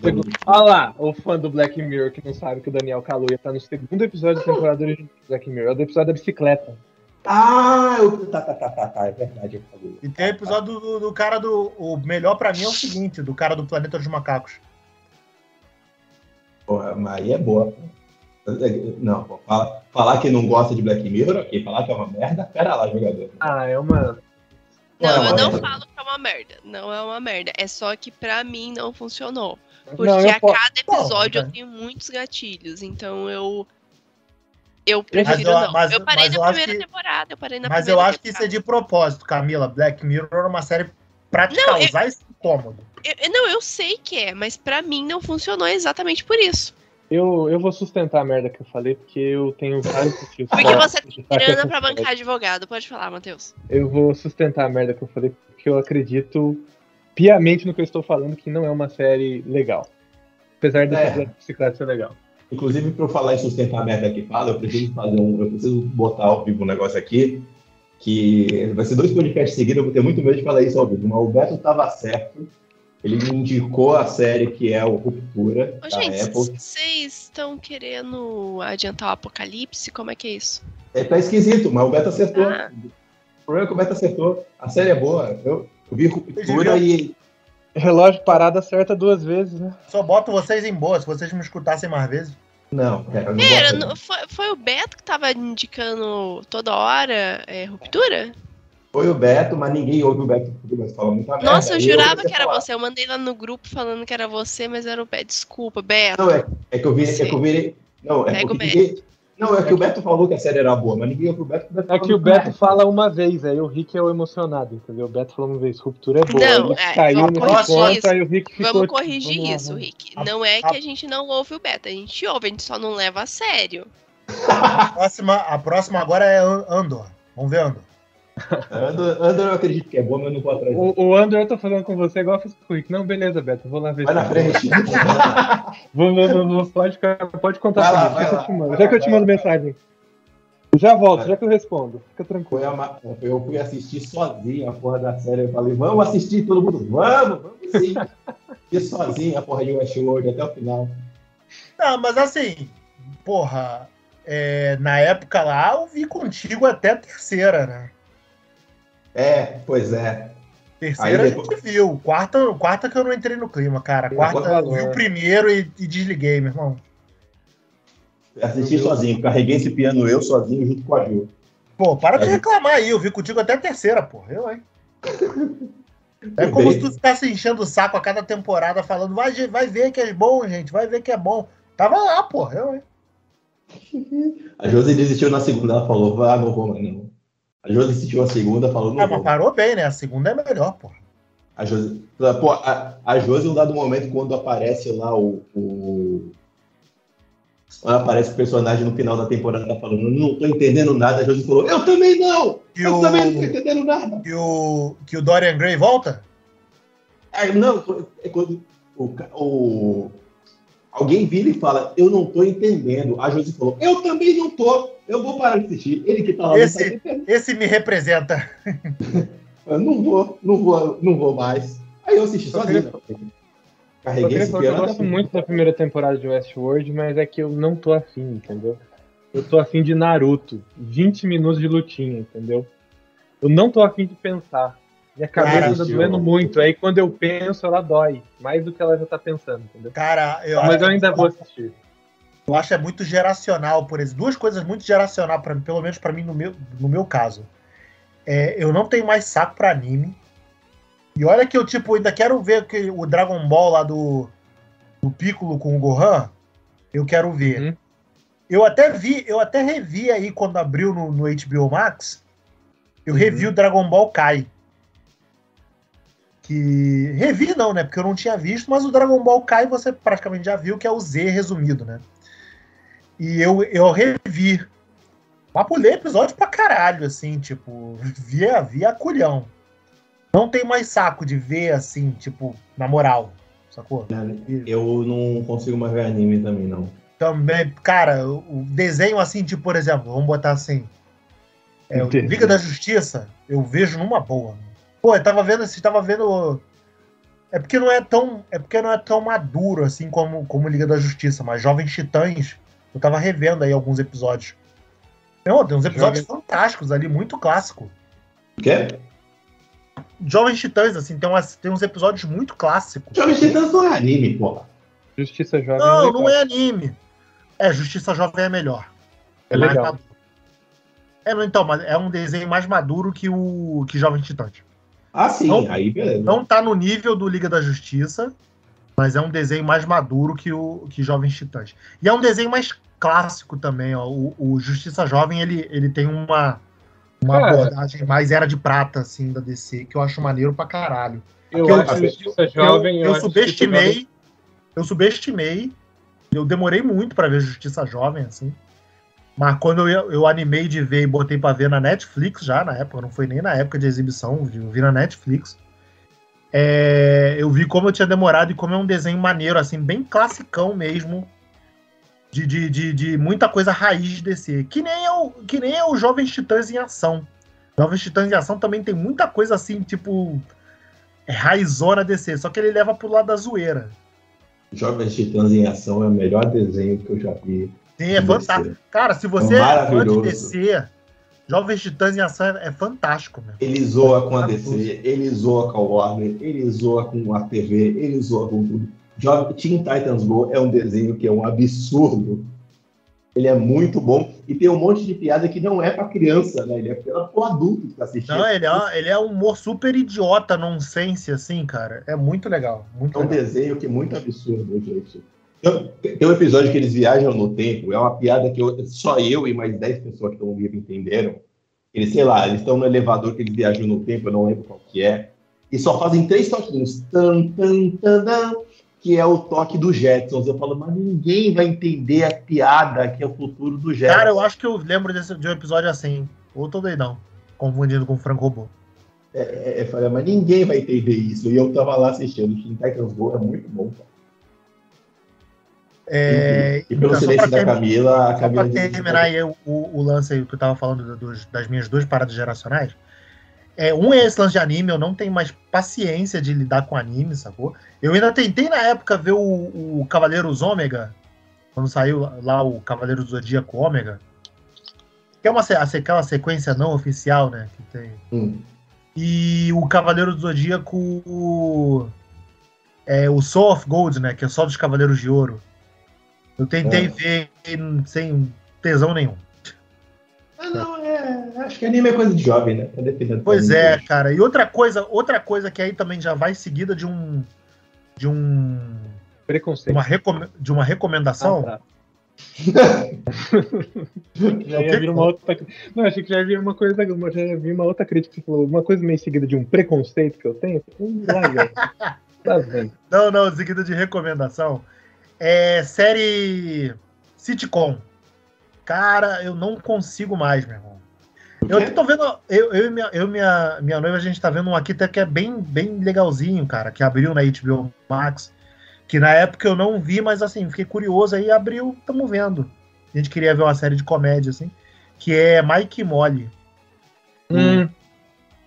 Primeiro. Olha lá, o fã do Black Mirror que não sabe que o Daniel Kaluuya tá no segundo episódio da temporada original do Black Mirror. É o do episódio da bicicleta. Ah, eu... tá, tá, tá, tá, tá, é verdade. eu falei. E tem o episódio do, do cara do. O melhor pra mim é o seguinte, do cara do Planeta dos Macacos. Porra, mas aí é boa. Não, pô, fala- falar que não gosta de Black Mirror, ok. Falar que é uma merda, pera lá, jogador. Ah, é uma. Não, Não, eu não é- falo que é uma merda. Não é uma merda. É só que pra mim não funcionou. Porque Não, a cada episódio eu tenho muitos gatilhos. Então eu. Eu Mas prefiro eu- não. mas- eu parei mas eu na primeira que- temporada. Eu parei na Mas primeira eu acho que isso é temporada. de propósito, Camila. Black Mirror é uma série pra te Não, eu- causar esse incômodo. Eu- eu- não, eu sei que é, mas pra mim não funcionou exatamente por isso. Eu, eu vou sustentar a merda que eu falei, porque eu tenho vários motivos. Porque você tem grana pra bancar advogado. Pode falar, Matheus. Eu vou sustentar a merda que eu falei, porque eu acredito piamente no que eu estou falando, que não é uma série legal. Apesar desse É. bicicleta ser legal. Inclusive, para eu falar em sustentar a merda que fala, eu preciso fazer um. Eu preciso botar ao vivo um negócio aqui. Que vai ser dois podcasts seguidos, eu vou ter muito medo de falar isso ao vivo. Mas o Beto estava certo. Ele me indicou a série que é o Ruptura Ô, da gente, Apple. vocês estão querendo adiantar o apocalipse? Como é que é isso? É, tá esquisito, mas o Beto acertou. Ah. O problema é que o Beto acertou. A série é boa. Eu, eu vi Ruptura e. Relógio parado acerta duas vezes, né? Só boto vocês em boa, se vocês me escutassem mais vezes. Não, eu não Pera, não- foi, foi o Beto que tava indicando toda hora é, ruptura? Foi o Beto, mas ninguém ouve o Beto porque o Beto fala muita merda. Nossa, eu jurava comecei que era falar. você. Eu mandei lá no grupo falando que era você, mas era o Beto. Desculpa, Beto. Não, é, é que eu vi, é que eu vi. Não, é Pega porque Não, é que o Beto falou que a série era boa, mas ninguém ouve o Beto. porque É que o Beto fala uma vez, aí o Rick é o emocionado, entendeu? O Beto falou uma vez, ruptura é boa. Não, é, caiu vamos nesse corrigir ponto, isso. aí o Rick ficou. Vamos tipo, corrigir vamos lá, isso. Rick. A- Não é a- que a gente não ouve o Beto. A gente ouve, a gente só não leva a sério. *laughs* A próxima, a próxima agora é An- Andor. Vamos ver Andor. Andor, Andor eu acredito que é boa, mas eu não vou atrás. O, o Andor, eu tô falando com você igual eu fiz com o Rick. Não, beleza, Beto, vou lá ver. Vai na frente. Vou, vou, vou, vou, pode, pode contar Vai lá, vai lá, te mando. Já lá, que eu te mando lá. mensagem. Já volto, Vai. já que eu respondo. Fica tranquilo. Eu fui assistir sozinho a porra da série. Eu falei, vamos assistir todo mundo. Vamos, vamos sim. E sozinho a porra de Westworld até o final. Não, mas assim, porra, é, na época lá eu vi contigo até a terceira, né? É, pois é. Terceira Aí a gente viu. Quarta, quarta que eu não entrei no clima, cara. Quarta Agora- eu vi o primeiro e, e desliguei, meu irmão. Assisti sozinho. Carreguei esse piano eu sozinho junto com a Ju. Pô, para de Aí- reclamar aí, eu vi contigo até a terceira, porra. Eu, hein? *laughs* É como se tu ficasse enchendo o saco a cada temporada falando, vai, vai ver que é bom, gente, vai ver que é bom. Tava lá, porra. Eu, hein? A Josi desistiu na segunda. Ela falou, ah, não vou mais não. A Josi desistiu na segunda, falou, não Ah, mas parou bem, né? A segunda é melhor, porra. A Josi, pô, a, a Josi, um dado momento, quando aparece lá o, o- Quando aparece o personagem no final da temporada falando, não tô entendendo nada, a Josi falou, eu também não! Que eu o, também não tô entendendo nada! que o, que o Dorian Gray volta? Aí, não, é quando o, o- alguém vira e fala, eu não tô entendendo. A Josi falou, eu também não tô, eu vou parar de assistir. Ele que tá lá Esse-. Esse me representa. *laughs* Eu não vou, não vou, não vou mais. Aí eu assisti Só sozinho. Eu Carreguei queria esse falar que eu piano. gosto muito da primeira temporada de Westworld, mas é que eu não tô afim, entendeu? Eu tô afim de Naruto. 20 minutos de lutinha, entendeu? Eu não tô afim de pensar. Minha cabeça Cara, tá doendo muito. Aí quando eu penso, ela dói. Mais do que ela já tá pensando, entendeu? Cara, eu, Mas eu ainda vou assistir. Eu acho é muito geracional por isso. Duas coisas muito geracional para pelo menos para mim no meu, no meu caso. É, eu não tenho mais saco pra anime. E olha que eu tipo ainda quero ver que o Dragon Ball lá do do Piccolo com o Gohan. Eu quero ver. Uhum. Eu até vi, eu até revi aí quando abriu no, no HBO Max. Eu revi o Dragon Ball Kai. Que. Revi não, né? Porque eu não tinha visto, mas o Dragon Ball Kai você praticamente já viu, que é o Z resumido, né? E eu, eu revi. Mas pulei episódio pra caralho, assim, tipo, *laughs* via, via culhão. Não tem mais saco de ver, assim, tipo, na moral, sacou? Eu não consigo mais ver anime também, não. Também, cara, o desenho, assim, tipo, por exemplo, vamos botar assim. É. Liga da Justiça, eu vejo numa boa. Pô, eu tava vendo, você tava vendo. É porque não é tão, é porque não é tão maduro assim como como Liga da Justiça, mas Jovens Titãs, eu tava revendo aí alguns episódios. Não, tem uns episódios fantásticos ali, muito clássico. O quê? Jovens Titãs, assim, tem, umas, tem uns episódios muito clássicos. Jovens Titãs não é anime, porra. Justiça Jovem Não, legal. não é anime. É, Justiça Jovem é melhor. É mais legal. maduro. É, não, então, mas é um desenho mais maduro que o que Jovens Titãs. Ah, sim, Não- aí beleza. Não tá no nível do Liga da Justiça, mas é um desenho mais maduro que o que Jovens Titãs. E é um desenho mais clássico também, ó. O, o Justiça Jovem, ele, ele tem uma, uma Cara. abordagem mais era de prata, assim, da DC, que eu acho maneiro pra caralho. Eu Eu- eu- Jovem. eu, eu subestimei. Eu subestimei. Eu demorei muito pra ver Justiça Jovem, assim. Mas quando eu, eu animei de ver e botei pra ver na Netflix já, na época, não foi nem na época de exibição, eu vi na Netflix. É, eu vi como eu tinha demorado e como é um desenho maneiro, assim, bem classicão mesmo. De, de, de, de muita coisa raiz de DC. Que nem, é o, que nem é o Jovens Titãs em Ação. Jovens Titãs em Ação também tem muita coisa assim, tipo. É raizona DC, só que ele leva pro lado da zoeira. Jovens Titãs em Ação é o melhor desenho que eu já vi. Sim, é fantástico. Cara, se você é fã de. DC, Jovens Titãs em Ação é, é fantástico, meu. Ele zoa com a DC, ele zoa com a Warner, ele zoa com a TV, ele zoa com tudo. Jo- Teen Titans Go é um desenho que é um absurdo. Ele é muito bom e tem um monte de piada que não é pra criança, né? Ele é pra pro adulto que tá assistindo. Não, ele é, ele é um humor super idiota, nonsense, assim, cara. É muito legal. Muito É um legal. desenho que é muito absurdo, gente. Tem tem um episódio que eles viajam no tempo, é uma piada que eu- só eu e mais 10 pessoas que estão no livro entenderam. Eles, sei lá, eles estão no elevador que eles viajam no tempo, eu não lembro qual que é, e só fazem três toquinhos. Tan, tan, tan, tan, que é o toque do Jetsons. Eu falo, mas ninguém vai entender a piada que é o futuro do Jetsons. Cara, eu acho que eu lembro desse, de um episódio assim. Ou tô doidão. Confundindo com o Franco Robô. É, é, eu falei, mas ninguém vai entender isso. E eu tava lá assistindo. Teen Titans Go é muito bom, cara. É, E pelo então, silêncio da Camila, a Camila. pra terminar aí o, o lance aí que eu tava falando dos- das minhas duas paradas geracionais. É, um é esse lance de anime, eu não tenho mais paciência de lidar com anime, sacou? Eu ainda tentei na época ver o, o Cavaleiros Ômega, quando saiu lá o Cavaleiro do Zodíaco Ômega, que é uma, aquela sequência não oficial, né? Que tem. Hum. E o Cavaleiro do Zodíaco. É o Soul of Gold, né? Que é só dos Cavaleiros de Ouro. Eu tentei É. ver sem tesão nenhum. Ah, não, é. Acho que anime é coisa de jovem, né? Tá defendendo Pois é, cara. E outra coisa, outra coisa que aí também já vai seguida de um. De um. De Preconceito. uma, recome- de uma recomendação. Ah, tá. *laughs* já ia vir uma outra. Não, achei que já ia vir uma coisa. Já ia vir uma outra crítica. Você falou uma coisa meio seguida de um preconceito que eu tenho. Hum, larga. *laughs* tá vendo? Não, não, seguida de recomendação. É série sitcom. Cara, eu não consigo mais, meu irmão. Eu aqui tô vendo. Eu, eu e minha, eu minha, minha noiva, a gente tá vendo um aqui até que é bem, bem legalzinho, cara, que abriu na HBO Max. Que na época eu não vi, mas assim, fiquei curioso aí, abriu, tamo vendo. A gente queria ver uma série de comédia, assim, que é Mike Molly. Hum,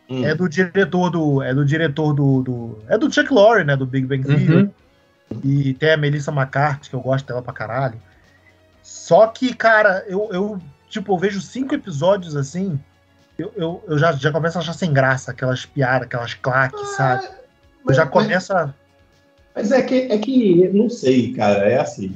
Hum. É do diretor do. É do diretor do. do- é do Chuck Lorre, né? Do Big Bang Theory. uhum. E tem a Melissa McCarthy, que eu gosto dela pra caralho. Só que, cara, eu, eu tipo, eu vejo cinco episódios assim, eu, eu, eu já, já começo a achar sem graça, aquelas piadas, aquelas claques, sabe? Eu Mas- já começo a. Mas é que, é que, não sei, cara, é assim.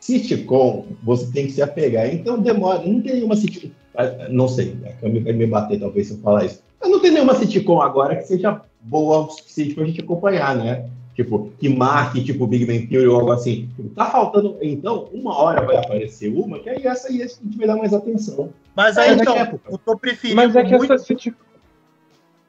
Sitcom, você tem que se apegar. Então demora, não tem nenhuma sitcom. ah, Não sei, a Câmara vai me bater talvez se eu falar isso. Mas não tem nenhuma sitcom agora que seja boa o suficiente pra gente acompanhar, né? Tipo, que marque, tipo, Big Bang Theory ou algo assim. Tipo, tá faltando, então, uma hora vai aparecer uma, que aí essa aí a gente vai dar mais atenção. Mas aí, É, então, eu tô preferindo Mas é que muito. essa sitcom.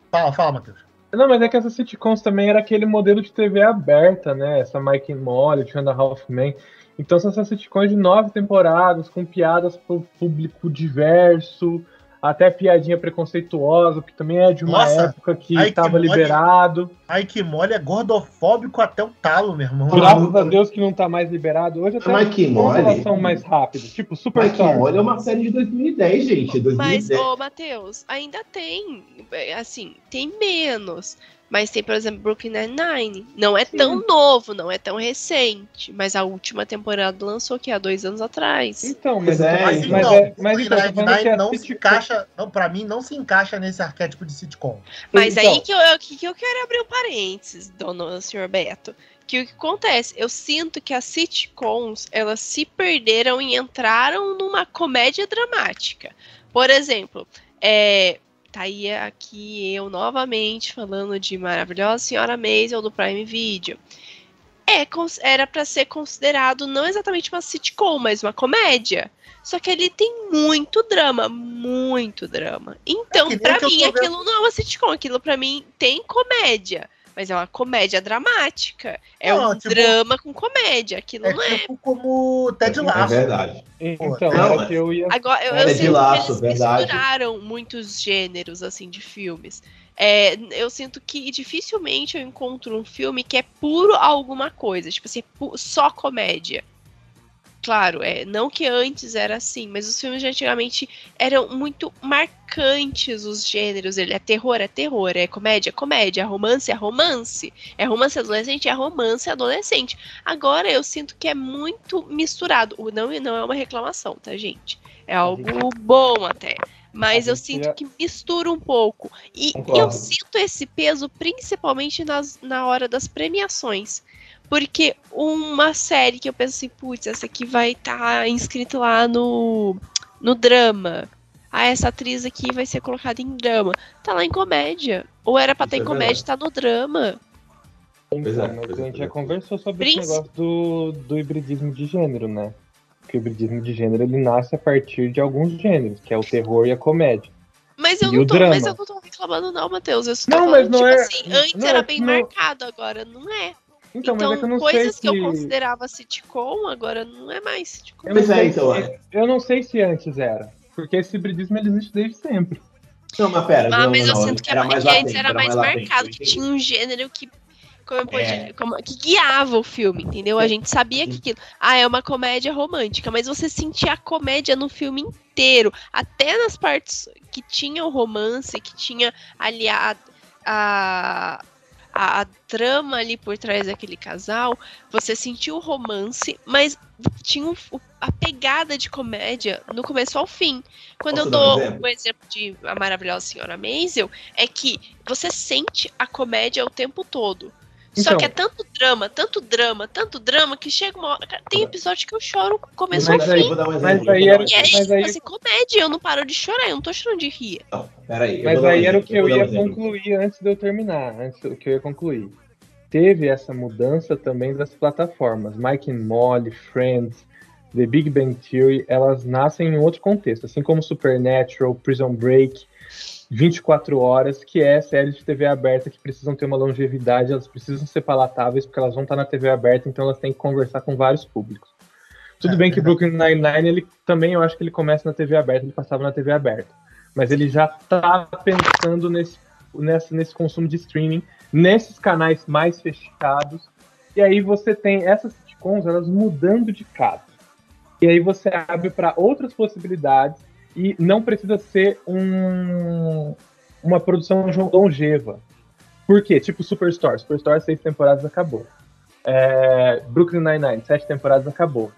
Fala, fala, Matheus. Não, mas é que essas sitcoms também era aquele modelo de TV aberta, né? Essa Mike and Molly, Two and a Half Men. Então são essas sitcoms de nove temporadas, com piadas para o público diverso, até piadinha preconceituosa, que também é de uma Nossa, época que que estava mole. liberado. Ai, que mole, é gordofóbico até o talo, meu irmão. Graças a Deus que não tá mais liberado. Hoje até Mas que mole. mais rápidas. Tipo, Mike Superstar. Molly é uma série de 2010, gente. Mas, 2010. ô, Matheus, ainda tem. é, Assim, tem menos. Mas tem, por exemplo, Brooklyn Nine-Nine. Não é tão novo, não é tão recente. Mas a última temporada lançou aqui há dois anos atrás. Então, mas, é, mas, Mas então, é, mas então, que Nine não se sitcom- encaixa, não, pra mim, não se encaixa nesse arquétipo de sitcom. Mas Então. aí que eu, eu- que, que eu quero abrir um parênteses, dono senhor Beto. Que o que acontece? Eu sinto que as sitcoms, elas se perderam e entraram numa comédia dramática. Por exemplo, é, tá aí aqui eu novamente falando de Maravilhosa Senhora Maisel do Prime Video. É, era pra ser considerado não exatamente uma sitcom, mas uma comédia. Só que ele tem muito drama, muito drama. Então, É eu mim, tô vendo- aquilo não é uma sitcom, aquilo pra mim tem comédia. Mas é uma comédia dramática. É Não, um tipo- drama com comédia. Aquilo É não é. tipo como Ted É Lasso. verdade. Então, Não, era que eu ia. Agora, eu, É eu de sinto laço, que eles verdade. misturaram muitos gêneros assim de filmes. É, eu sinto que dificilmente eu encontro um filme que é puro alguma coisa, tipo assim, pu- só comédia. Claro, é, não que antes era assim, mas os filmes de antigamente eram muito marcantes os gêneros. Ele é terror, é terror, é comédia, é comédia, é romance, é romance, é romance adolescente, é romance adolescente. Agora eu sinto que é muito misturado. O Não, não é uma reclamação, tá, gente? É algo bom até. Mas eu sinto que mistura um pouco. E Concordo. eu sinto esse peso principalmente nas, na hora das premiações. Porque uma série que eu penso assim, putz, essa aqui vai estar inscrita lá no, no drama. Ah, essa atriz aqui vai ser colocada em drama. Tá lá em comédia. Ou era pra estar em é comédia, tá no drama. Então, mas pois é, a gente já conversou sobre esse Príncipe. negócio do, do hibridismo de gênero, né? Porque o hibridismo de gênero ele nasce a partir de alguns gêneros, que é o terror e a comédia. Mas eu, E não tô, mas eu não tô reclamando, não, Matheus. Eu só tô Não, falando, mas não tipo é- assim, antes não, era é bem que não- marcado, agora não é. Então, Então, mas é que eu não coisas sei que se... eu considerava sitcom, agora não é mais sitcom. Eu não, Pois é, sei então, se, eu não sei se antes era. Porque esse hibridismo ele existe desde sempre. Não, mas pera, Ah, não, mas eu não, sinto que, era era mais que antes latente, era mais latente, marcado, que tinha um gênero que, como podia- É. como- que guiava o filme, entendeu? A gente sabia que aquilo. Ah, é uma comédia romântica, mas você sentia a comédia no filme inteiro. Até nas partes que tinha o romance, que tinha ali a. a a, a trama ali por trás daquele casal, você sentiu o romance, mas tinha um- o- a pegada de comédia no começo ao fim. Quando Posso eu um dou exemplo? o exemplo de A Maravilhosa Senhora Maisel, é que você sente a comédia o tempo todo. Só Então. que é tanto drama, tanto drama, tanto drama, que chega uma hora. cara, Tem episódio que eu choro começo ao Mas aí, fim. vou dar um exemplo. Mas aí um era- E é mas isso, aí- assim, comédia, eu não paro de chorar, eu não tô chorando de rir. Não, peraí. eu Mas vou dar um aí era o que eu um ia exemplo. concluir antes de eu terminar. Antes do que eu ia concluir. Teve essa mudança também das plataformas. Mike and Molly, Friends, The Big Bang Theory, elas nascem em outro contexto. Assim como Supernatural, Prison Break, 24 horas, que é séries de TV aberta que precisam ter uma longevidade, elas precisam ser palatáveis, porque elas vão estar na TV aberta, então elas têm que conversar com vários públicos. Tudo É, bem que. Brooklyn Nine-Nine, ele também, eu acho que ele começa na TV aberta, ele passava na TV aberta. Mas ele já tá pensando nesse, nesse, nesse consumo de streaming, nesses canais mais fechados. E aí você tem essas sitcoms, elas mudando de casa. E aí você abre para outras possibilidades e não precisa ser um, uma produção longeva. Por quê? Tipo Superstore. Superstore, seis temporadas, acabou. É, Brooklyn Nine-Nine, sete temporadas, acabou.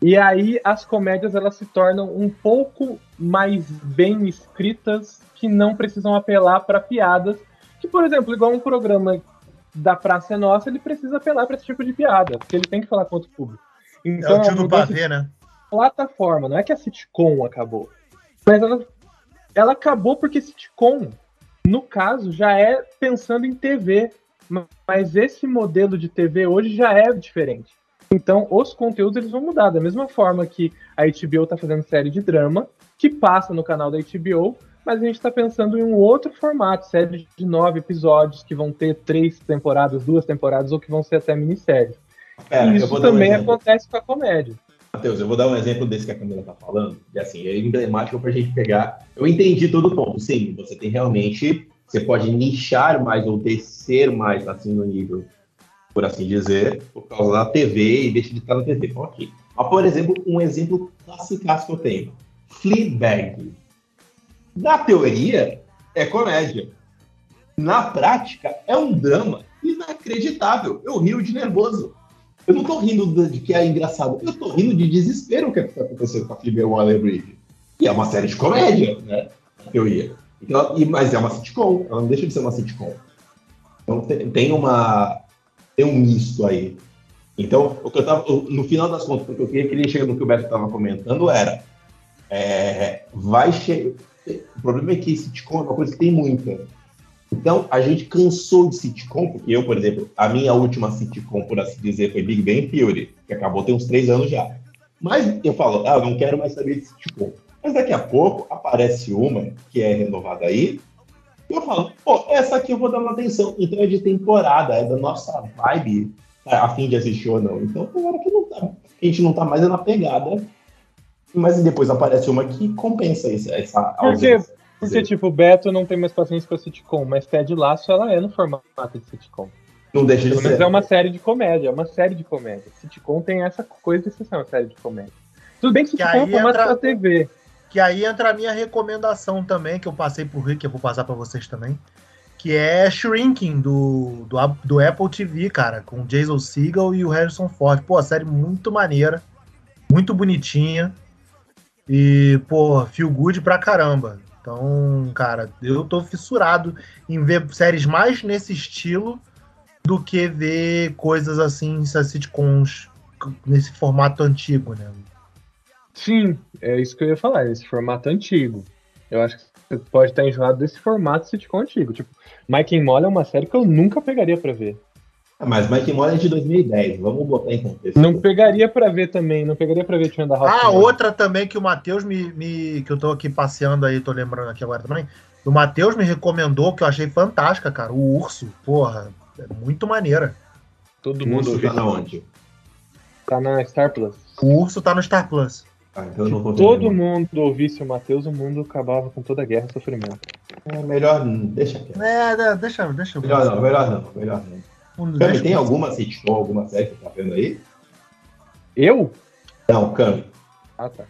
E aí as comédias elas se tornam um pouco mais bem escritas, que não precisam apelar para piadas. Que, por exemplo, igual um programa da Praça é Nossa, ele precisa apelar para esse tipo de piada, porque ele tem que falar com outro público. É Então, o a tio do mudança pavê, né? plataforma, não é que a sitcom acabou. Mas ela, ela acabou porque sitcom, no caso, já é pensando em TV. Mas esse modelo de TV hoje já é diferente. Então, os conteúdos eles vão mudar. Da mesma forma que a HBO está fazendo série de drama, que passa no canal da HBO, mas a gente está pensando em um outro formato, série de nove episódios, que vão ter três temporadas, duas temporadas, ou que vão ser até minisséries. Pera, eu Isso um também exemplo. acontece com a comédia. Matheus, eu vou dar um exemplo desse que a Camila tá falando, que assim, é emblemático pra gente pegar. Eu entendi todo o ponto. Sim, você tem realmente. Você pode nichar mais ou descer mais assim no nível, por assim dizer, por causa da TV e deixa de estar na TV. Ok. Mas, por exemplo, um exemplo clássico que eu tenho: Fleabag. Na teoria, é comédia. Na prática, é um drama inacreditável. Eu rio de nervoso. Eu não tô rindo de que é engraçado, eu tô rindo de desespero que está acontecendo com a Phoebe Waller-Bridge. E é uma série de comédia, né? Na teoria. Então, e, mas é uma sitcom, ela não deixa de ser uma sitcom. Então tem, tem uma tem um misto aí. Então, o que eu tava, o- no final das contas, porque eu queria que ele chegue no que o Beto estava comentando era é, vai che... O problema é que sitcom é uma coisa que tem muita. Então, a gente cansou de sitcom, porque eu, por exemplo, a minha última sitcom, por assim dizer, foi Big Bang Theory, que acabou tem uns três anos já. Mas eu falo, ah, eu não quero mais saber de sitcom. Mas daqui a pouco aparece uma que é renovada aí, e eu falo, pô, essa aqui eu vou dar uma atenção. Então é de temporada, é da nossa vibe, tá, a fim de assistir ou não. Então tem hora que não tá. A gente não tá mais na pegada. Mas depois aparece uma que compensa essa quê? ausência. Porque, tipo, o Beto não tem mais paciência pra sitcom, mas Ted Laço, ela é no formato de sitcom. Não deixa de Pelo ser. é uma série de comédia, é uma série de comédia. Sitcom tem essa coisa de ser uma série de comédia. Tudo bem que Que sitcom é um formato entra- pra TV. Que aí entra a minha recomendação também, que eu passei por Rick, que eu vou passar pra vocês também. Que é Shrinking, do, do, do Apple TV, cara, com o Jason Segel e o Harrison Ford. Pô, a série muito maneira, muito bonitinha. E, pô, feel good pra caramba. Então, cara, eu tô fissurado em ver séries mais nesse estilo do que ver coisas assim, sitcoms nesse formato antigo, né? Sim, é isso que eu ia falar, esse formato antigo. Eu acho que você pode estar enjoado desse formato sitcom antigo. Tipo, Mike and Molly é uma série que eu nunca pegaria pra ver. Ah, Mas Mike Molly é de 2010, vamos botar em contexto. Não pegaria pra ver também, não pegaria pra ver Tia da House. Ah, outra também que o Matheus me, me- que eu tô aqui passeando aí, tô lembrando aqui agora também. O Matheus me recomendou, que eu achei fantástica, cara. O Urso, porra, é muito maneira. Todo mundo mundo tá na onde? tá na Star Plus. O Urso tá no Star Plus. Ah, então eu não Se todo mundo ouvisse o Matheus, o mundo acabava com toda a guerra e sofrimento. É melhor deixa quieto. É, deixa, deixa eu Melhor não, melhor não, melhor não. Cami, tem alguma sitcom, alguma série que você tá vendo aí? Eu? Não, Cami. Ah, tá.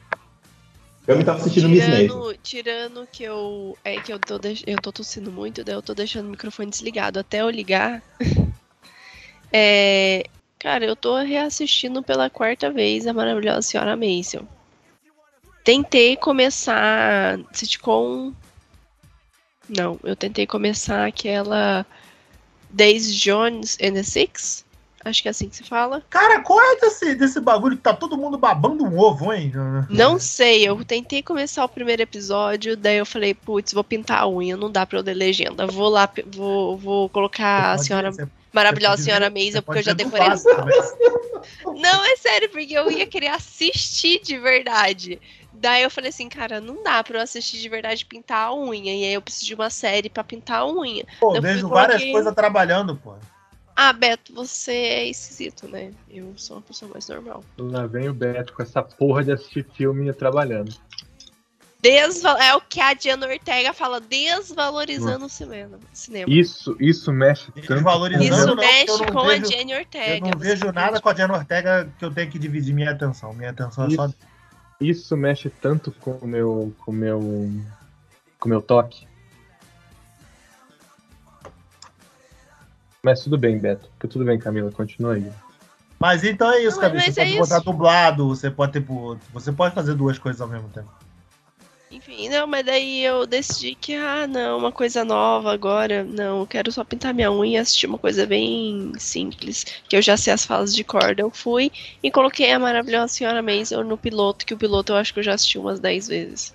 Cami tava assistindo Miss Maisel. Tirando, tirando que eu. É que eu tô, deix- eu tô tossindo muito, daí eu tô deixando o microfone desligado. Até eu ligar. *laughs* é, cara, eu tô reassistindo pela quarta vez a maravilhosa Senhora Maisel. Tentei começar sitcom. Não, eu tentei começar aquela Days Jones and the Six. Acho que é assim que se fala. Cara, qual é desse, desse bagulho que tá todo mundo babando um ovo, hein? Não sei, eu tentei começar o primeiro episódio, daí eu falei, putz, vou pintar a unha, não dá pra eu ler legenda. Vou lá, vou, vou colocar a senhora, você maravilhosa senhora você porque eu já decorei. também. *laughs* Não, é sério, porque eu ia querer assistir de verdade. Daí eu falei assim, cara, não dá pra eu assistir de verdade pintar a unha. E aí eu preciso de uma série pra pintar a unha. Pô, Eu vejo várias coloquei- coisas trabalhando, pô. Ah, Beto, você é esquisito, né? Eu sou uma pessoa mais normal. Lá vem o Beto com essa porra de assistir filme trabalhando. Desval é o que a Diana Ortega fala, desvalorizando o cinema. cinema. Isso, isso mexe tanto. Isso não, mexe com vejo- a Jenny Ortega. Eu não vejo nada com a Diana Ortega que eu tenho que dividir minha atenção. Minha atenção é só. Isso, mexe tanto com o meu, com o meu, com o meu toque. Mas tudo bem, Beto. Tudo bem, Camila. Continua aí. Mas então é isso, Não, Camila. Você é pode botar isso. dublado, você pode pô, Você pode fazer duas coisas ao mesmo tempo. Enfim, não, mas daí eu decidi que, ah, não, uma coisa nova agora. Não, eu quero só pintar minha unha e assistir uma coisa bem simples. Que eu já sei as falas de corda. Eu fui e coloquei a maravilhosa Senhora Maisel no piloto, que o piloto eu acho que eu já assisti umas 10 vezes.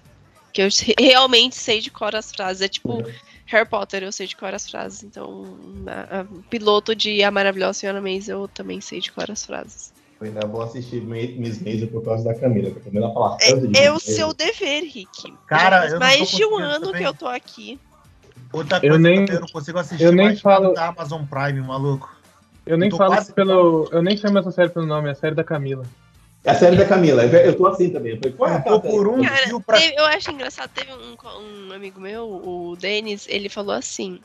Que eu re- *laughs* realmente sei de cor as frases. É tipo Harry Potter, eu sei de cor as frases. Então, a- a- o piloto de A Maravilhosa Senhora Maisel eu também sei de cor as frases. Eu ainda vou assistir Ma- Miss Maisel por causa da Camila, porque a Camila fala tanto de É, é o seu dever, Rick. Cara, eu não mais tô de um ano também. que eu tô aqui. Outra Eu coisa nem- também, eu não consigo assistir eu nem mais falo- da Amazon Prime, maluco. Eu nem tô falo quase- pelo. Eu nem chamo essa série pelo nome, é a série da Camila. É a série da Camila. Eu tô assim também. Eu falei, qual é Eu tô por um Cara, fio pra. teve- eu acho engraçado, teve um, um amigo meu, o Denis, ele falou assim: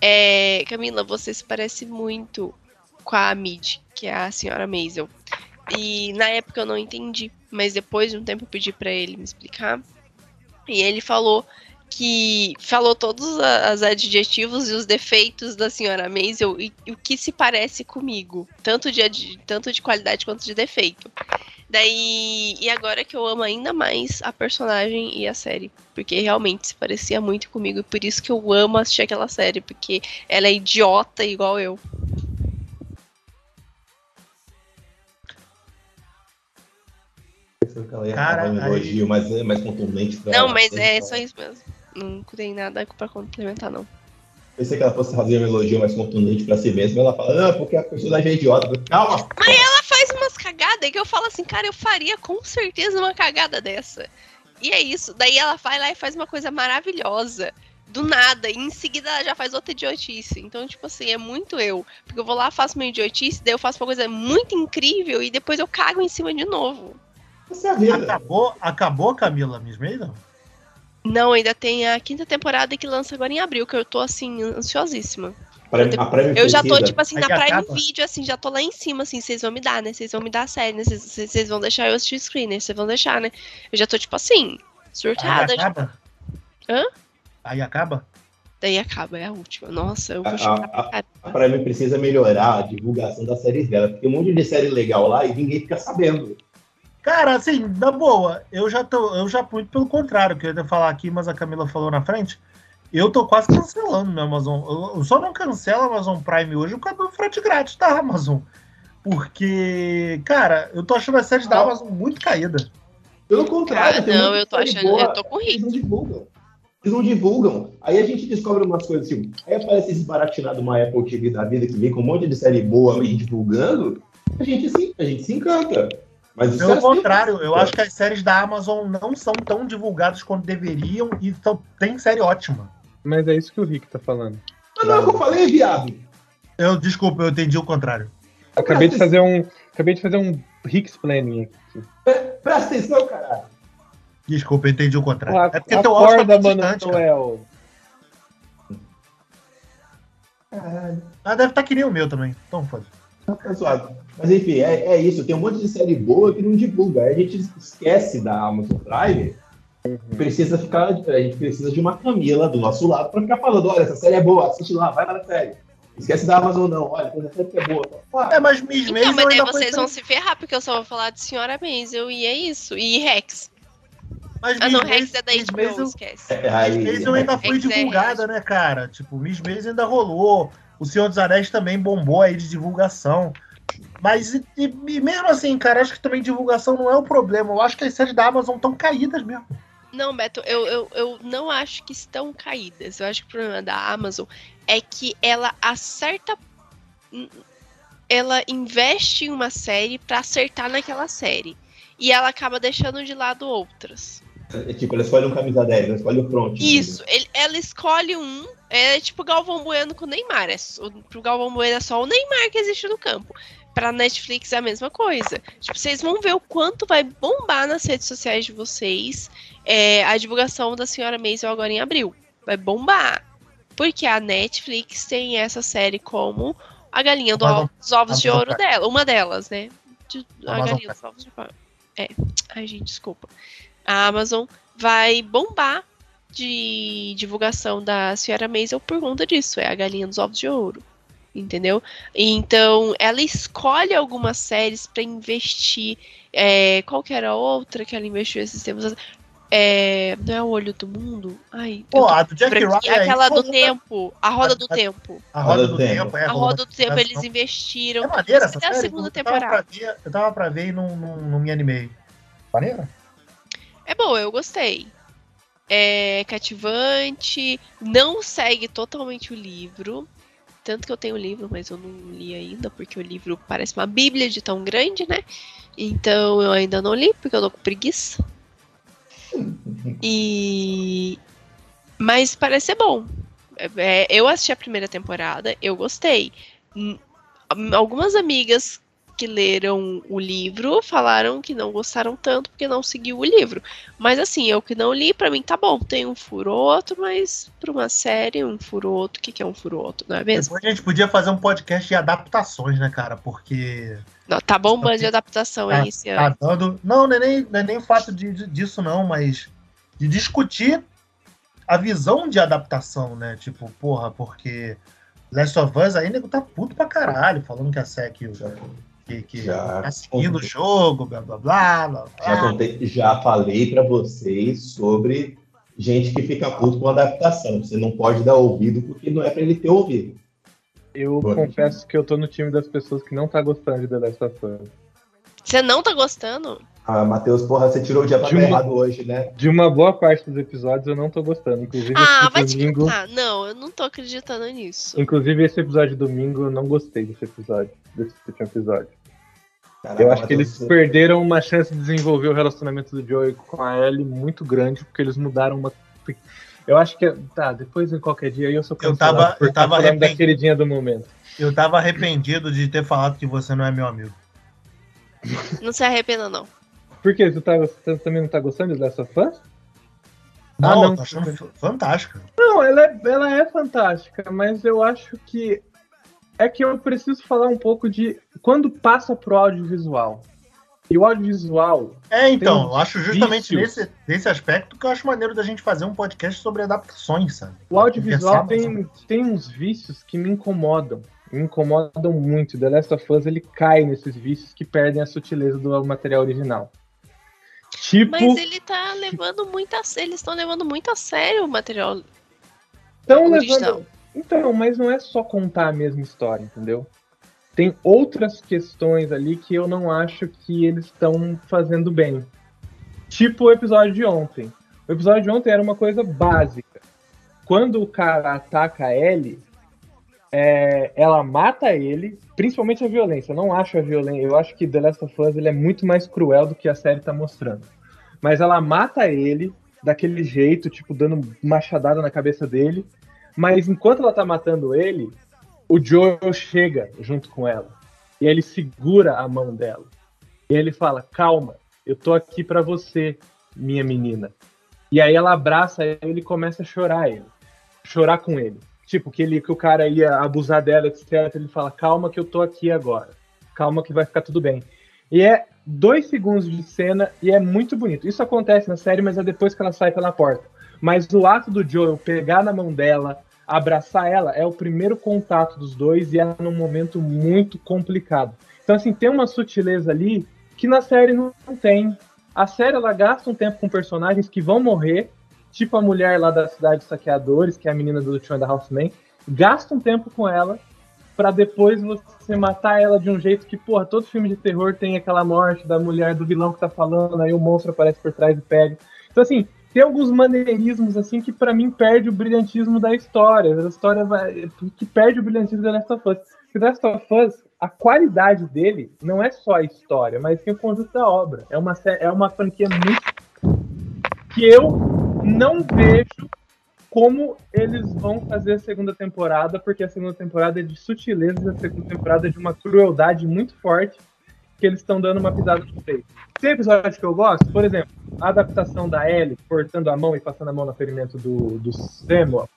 é, Camila, você se parece muito com a Mid, que é a senhora Maisel. E na época eu não entendi, mas depois de um tempo eu pedi pra ele me explicar. E ele falou que falou todos os adjetivos e os defeitos da senhora Maisel e, e o que se parece comigo, tanto de, tanto de qualidade quanto de defeito. Daí, e agora que eu amo ainda mais a personagem e a série, porque realmente se parecia muito comigo e por isso que eu amo assistir aquela série, porque ela é idiota igual eu. Que ela ia Cara, um aí- elogio mais, mais contundente pra Não, ela. mas é Então, só isso mesmo. Não tem nada pra complementar, não. Pensei que ela fosse fazer um elogio mais contundente pra si mesma. Ela fala, ah, porque a personagem é idiota. Calma! Ela faz umas cagadas que eu falo assim, cara, eu faria com certeza uma cagada dessa. E é isso. Daí ela vai lá e faz uma coisa maravilhosa. Do nada. E em seguida ela já faz outra idiotice. Então, tipo assim, é muito eu. Porque eu vou lá, faço uma idiotice, daí eu faço uma coisa muito incrível e depois eu cago em cima de novo. Essa é a vida. Acabou, acabou Camila Miss Maisel? Não, ainda tem a quinta temporada que lança agora em abril, que eu tô assim, ansiosíssima. Prime Eu já tô, tipo assim, Aí na Prime acaba. Video, assim, já tô lá em cima, assim, vocês vão me dar, né? Vocês vão me dar a série, né? Vocês- vão deixar eu assistir o screener, vocês vão deixar, né? Eu já tô, tipo assim, Aí surtada. já. acaba? Hã? Aí acaba? Daí acaba, é a última. Nossa, eu vou A- chorar a-. A Prime precisa melhorar a divulgação das séries dela. Porque tem um monte de série legal lá e ninguém fica sabendo. Cara, assim, na boa, eu já tô, eu já muito pelo contrário, que eu ia falar aqui, mas a Camila falou na frente. Eu tô quase cancelando meu Amazon. Eu, só não cancelo a Amazon Prime hoje por causa do frete grátis da Amazon. Porque, cara, eu tô achando as séries da Amazon muito caídas. Pelo contrário, tem um não, eu tô série achando, boa, eu tô com Eles ritmo. não divulgam. Eles não divulgam. Aí a gente descobre umas coisas assim. Aí aparece esse baratinado uma Apple TV da vida que vem com um monte de série boa e divulgando. A gente se, a gente se encanta. Mas isso é Pelo assim. contrário, eu acho que as séries da Amazon não são tão divulgadas quanto deveriam e tão, tem série ótima. Mas é isso que o Rick tá falando. Mas não é o que eu falei, viado. Eu, desculpa, eu entendi o contrário. Acabei de fazer um. Acabei de fazer um Rick's Planning aqui. Presta atenção, caralho. Desculpa, eu entendi o contrário. A, é porque teu áudio tá mano, distante, cara. Caralho. Ah, deve estar que nem o meu também. Então foda. Tá suave. Mas enfim, é, é isso. Tem um monte de série boa que não divulga. Aí a gente esquece da Amazon Prime. Precisa ficar. A gente precisa de uma Camila do nosso lado pra ficar falando: olha, essa série é boa, assiste lá, vai lá na série. Esquece da Amazon, não. Olha, essa série que é boa. Fala, É, mas Miss Então, Maisel mas daí ainda foi vocês vão se ferrar, porque eu só vou falar de Senhora Maisel e é isso. E Rex. Mas Ah, não, Rex é da Miss Maisel, esquece. É, aí, Miss Maisel ainda foi Rex é divulgada, né, cara? Tipo, Miss Maisel ainda rolou. O Senhor dos Anéis também bombou aí de divulgação. Mas e, e- mesmo assim, cara, acho que também divulgação não é o problema. Eu acho que as séries da Amazon estão caídas mesmo. Não, Beto, eu, eu, eu não acho que estão caídas. Eu acho que o problema da Amazon é que ela acerta. Ela investe em uma série pra acertar naquela série. E ela acaba deixando de lado outras. É, tipo, ela escolhe um camisa 10, ela escolhe o front. Isso, ele- ela escolhe um. É tipo Galvão Bueno com o Neymar. É, só- pro Galvão Bueno é só o Neymar que existe no campo. Pra Netflix é a mesma coisa. Tipo, vocês vão ver o quanto vai bombar nas redes sociais de vocês é, a divulgação da Senhora Maisel agora em abril. Vai bombar. Porque a Netflix tem essa série como a galinha do dos ovos de ouro dela. Uma delas, né? De- a galinha dos ovos de ouro. É. Ai, gente, desculpa. A Amazon vai bombar de divulgação da Senhora Maisel por conta disso. É a galinha dos ovos de ouro. Entendeu? Então, ela escolhe algumas séries pra investir. É, qual que era a outra que ela investiu esses tempos? É, não é o Olho do Mundo? Ai, Pô, tô a do Jack Ryan. aqui. Aquela do foi- tempo. A Roda do A- Tempo. A Roda do Tempo. É, A Roda do Tempo, eles investiram. É maneira essa a série? segunda eu tava pra temporada. ver, eu tava pra ver e não, não, não me animei. Maneira? É boa, eu gostei. É cativante, não segue totalmente o livro. Tanto que eu tenho o livro, mas eu não li ainda, porque o livro parece uma bíblia de tão grande, né? Então eu ainda não li, porque eu tô com preguiça. E. Mas parece ser bom. É, é, eu assisti a primeira temporada, eu gostei. Hum, algumas amigas que leram o livro falaram que não gostaram tanto porque não seguiu o livro. Mas assim, eu que não li, para mim tá bom. Tem um furo outro, mas pra uma série, um furo outro, o que, que é um furo outro, não é mesmo? Depois a gente podia fazer um podcast de adaptações, né, cara? Porque. Não, tá bombando de adaptação tá, aí esse ano. Tá dando... Não, não é, nem, não é nem o fato de, de- disso, não, mas de discutir a visão de adaptação, né? Tipo, porra, porque Last of Us aí, nego tá puto pra caralho, falando que a SEC Já, que, que Já. tá seguindo o jogo, blá blá blá. blá, já, blá. contei- já falei pra vocês sobre gente que fica puto com adaptação. Você não pode dar ouvido porque não é pra ele ter ouvido. Eu Boa. confesso que eu tô no time das pessoas que não tá gostando de The Last of Us. Você não tá gostando? Ah, Matheus, porra, você tirou o dia pra De uma- errado hoje, né? De uma boa parte dos episódios eu não tô gostando. Inclusive, Ah, esse vai te domingo. catar. Não, eu não tô acreditando nisso. Inclusive, esse episódio domingo eu não gostei desse episódio. Desse último episódio. Caraca, Eu acho que eles perderam uma chance de desenvolver o relacionamento do Joey com a Ellie muito grande, porque eles mudaram uma. Eu acho que. Tá, depois em qualquer dia aí eu sou Eu cancelado tava- por eu tava tá falando da arrependido. queridinha do momento. Eu tava arrependido de ter falado que você não é meu amigo. Não se arrependa, não. Por quê? Você, tá, você também não tá gostando de Last of Us? Não, Ah, não. eu tô achando f- fantástico. Não, ela é, ela é fantástica, mas eu acho que. É que eu preciso falar um pouco de quando passa pro audiovisual. E o audiovisual É, então, eu acho justamente nesse, nesse aspecto que eu acho maneiro da gente fazer um podcast sobre adaptações, sabe? O audiovisual tem, tem uns vícios que me incomodam. Me incomodam muito. The Last of Us ele cai nesses vícios que perdem a sutileza do material original. Tipo, Mas ele tá levando muito a... Eles estão levando muito a sério o material. tão original. levando. Então, mas não é só contar a mesma história, entendeu? Tem outras questões ali que eu não acho que eles estão fazendo bem. Tipo o episódio de ontem. O episódio de ontem era uma coisa básica. Quando o cara ataca a Ellie, é, ela mata ele, principalmente a violência. Eu não acho a violência. Eu acho que The Last of Us ele é muito mais cruel do que a série tá mostrando. Mas ela mata ele daquele jeito, tipo, dando machadada na cabeça dele. Mas enquanto ela tá matando ele, o Joel chega junto com ela. E ele segura a mão dela. E ele fala: Calma, eu tô aqui pra você, minha menina. E aí ela abraça ele e começa a chorar ele. Chorar com ele. Tipo, que, ele, que o cara ia abusar dela, etc. Ele fala: Calma, que eu tô aqui agora. Calma, que vai ficar tudo bem. E é dois segundos de cena e é muito bonito. Isso acontece na série, mas é depois que ela sai pela porta. Mas o ato do Joel pegar na mão dela, abraçar ela, é o primeiro contato dos dois e é num momento muito complicado. Então, assim, tem uma sutileza ali que na série não tem. A série ela gasta um tempo com personagens que vão morrer, tipo a mulher lá da cidade dos saqueadores, que é a menina do the Half Men, gasta um tempo com ela pra depois você matar ela de um jeito que, porra, todo filme de terror tem aquela morte da mulher do vilão que tá falando, aí o monstro aparece por trás e pega. Então, assim, tem alguns maneirismos, assim, que pra mim perde o brilhantismo da história. A história vai, que perde o brilhantismo da Last of Us. Porque Last of Us, a qualidade dele não é só a história, mas sim o conjunto da obra. É uma, é uma franquia muito. que eu não vejo como eles vão fazer a segunda temporada, porque a segunda temporada é de sutileza e a segunda temporada é de uma crueldade muito forte que eles estão dando uma pisada no peito. Tem episódio que eu gosto, por exemplo, a adaptação da Ellie cortando a mão e passando a mão no ferimento do, do Samuel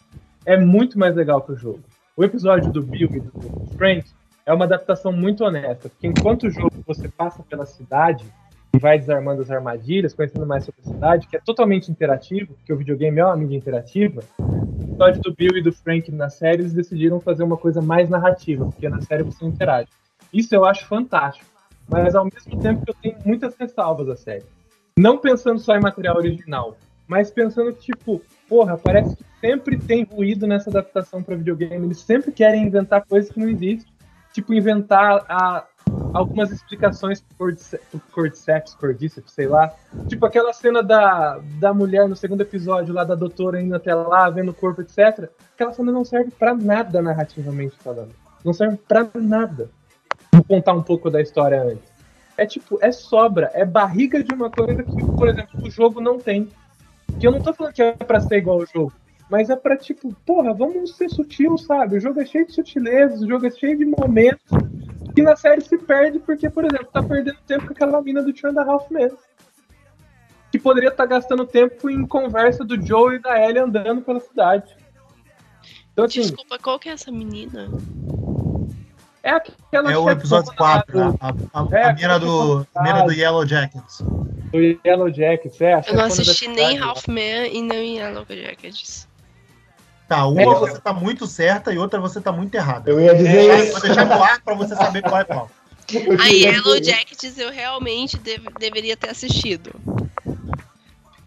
é muito mais legal que o jogo. O episódio do Bill e do Frank é uma adaptação muito honesta, porque enquanto o jogo você passa pela cidade e vai desarmando as armadilhas, conhecendo mais sobre a cidade, que é totalmente interativo, porque o videogame é uma mídia interativa, o episódio do Bill e do Frank na série, eles decidiram fazer uma coisa mais narrativa, porque na série você interage. Isso eu acho fantástico, mas ao mesmo tempo que eu tenho muitas ressalvas à série. Não pensando só em material original, mas pensando que, tipo, porra, parece que sempre tem ruído nessa adaptação para videogame, eles sempre querem inventar coisas que não existem. Tipo, inventar a, algumas explicações pro cordyceps, cordyceps, sei lá. Tipo, aquela cena da, da mulher no segundo episódio lá, da doutora indo até lá, vendo o corpo, etc. Aquela cena não serve pra nada narrativamente falando. Não serve pra nada. Vou contar um pouco da história antes. É tipo, é sobra, é barriga de uma coisa que, por exemplo, o jogo não tem. Que eu não tô falando que é pra ser igual ao jogo. Mas é pra, tipo, porra, vamos ser sutil, sabe? O jogo é cheio de sutilezas, o jogo é cheio de momentos que na série se perde porque, por exemplo, tá perdendo tempo com aquela mina do Two and a Half Men. Que poderia estar gastando tempo em conversa do Joe e da Ellie andando pela cidade. Então, assim, Desculpa, qual que é essa menina? é aquela É o episódio lá 4, do, a, a, É, a mina do, a mina do Yellow Jackets. do Yellow Jackets, é. Eu não da assisti nem. Half Man e nem Yellow Jackets. Tá, uma É. você tá muito certa e outra você tá muito errada. Eu ia dizer É, isso. vou deixar no ar pra você saber qual é qual. A Yellow Jackets eu realmente deve- deveria ter assistido.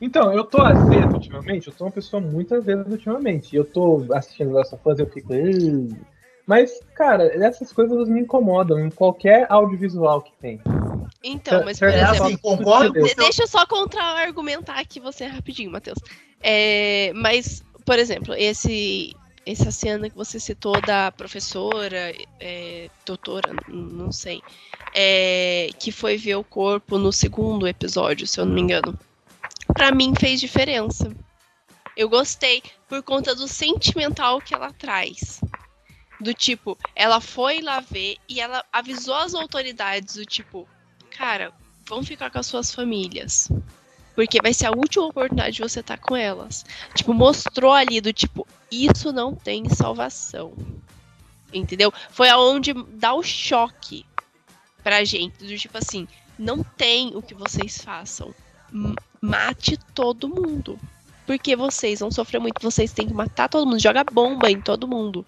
Então, eu tô azedo ultimamente, eu tô uma pessoa muito azeda ultimamente. E eu tô assistindo Last of Us e eu fico. "Ugh". Mas, cara, essas coisas me incomodam em qualquer audiovisual que tem. Então, mas por É, É exemplo. assim, concordo. Deixa eu só contra-argumentar aqui você rapidinho, Matheus. É, mas, por exemplo, esse, essa cena que você citou da professora, é, doutora, não sei, é, que foi ver o corpo no segundo episódio, se eu não me engano. Pra mim fez diferença. Eu gostei por conta do sentimental que ela traz. Do tipo, ela foi lá ver e ela avisou as autoridades do tipo, cara, vão ficar com as suas famílias. Porque vai ser a última oportunidade de você estar com elas. Tipo, mostrou ali do tipo, isso não tem salvação. Entendeu? Foi aonde dá o choque pra gente. Do tipo assim, não tem o que vocês façam. Mate todo mundo. Porque vocês vão sofrer muito. Vocês têm que matar todo mundo. Joga bomba em todo mundo.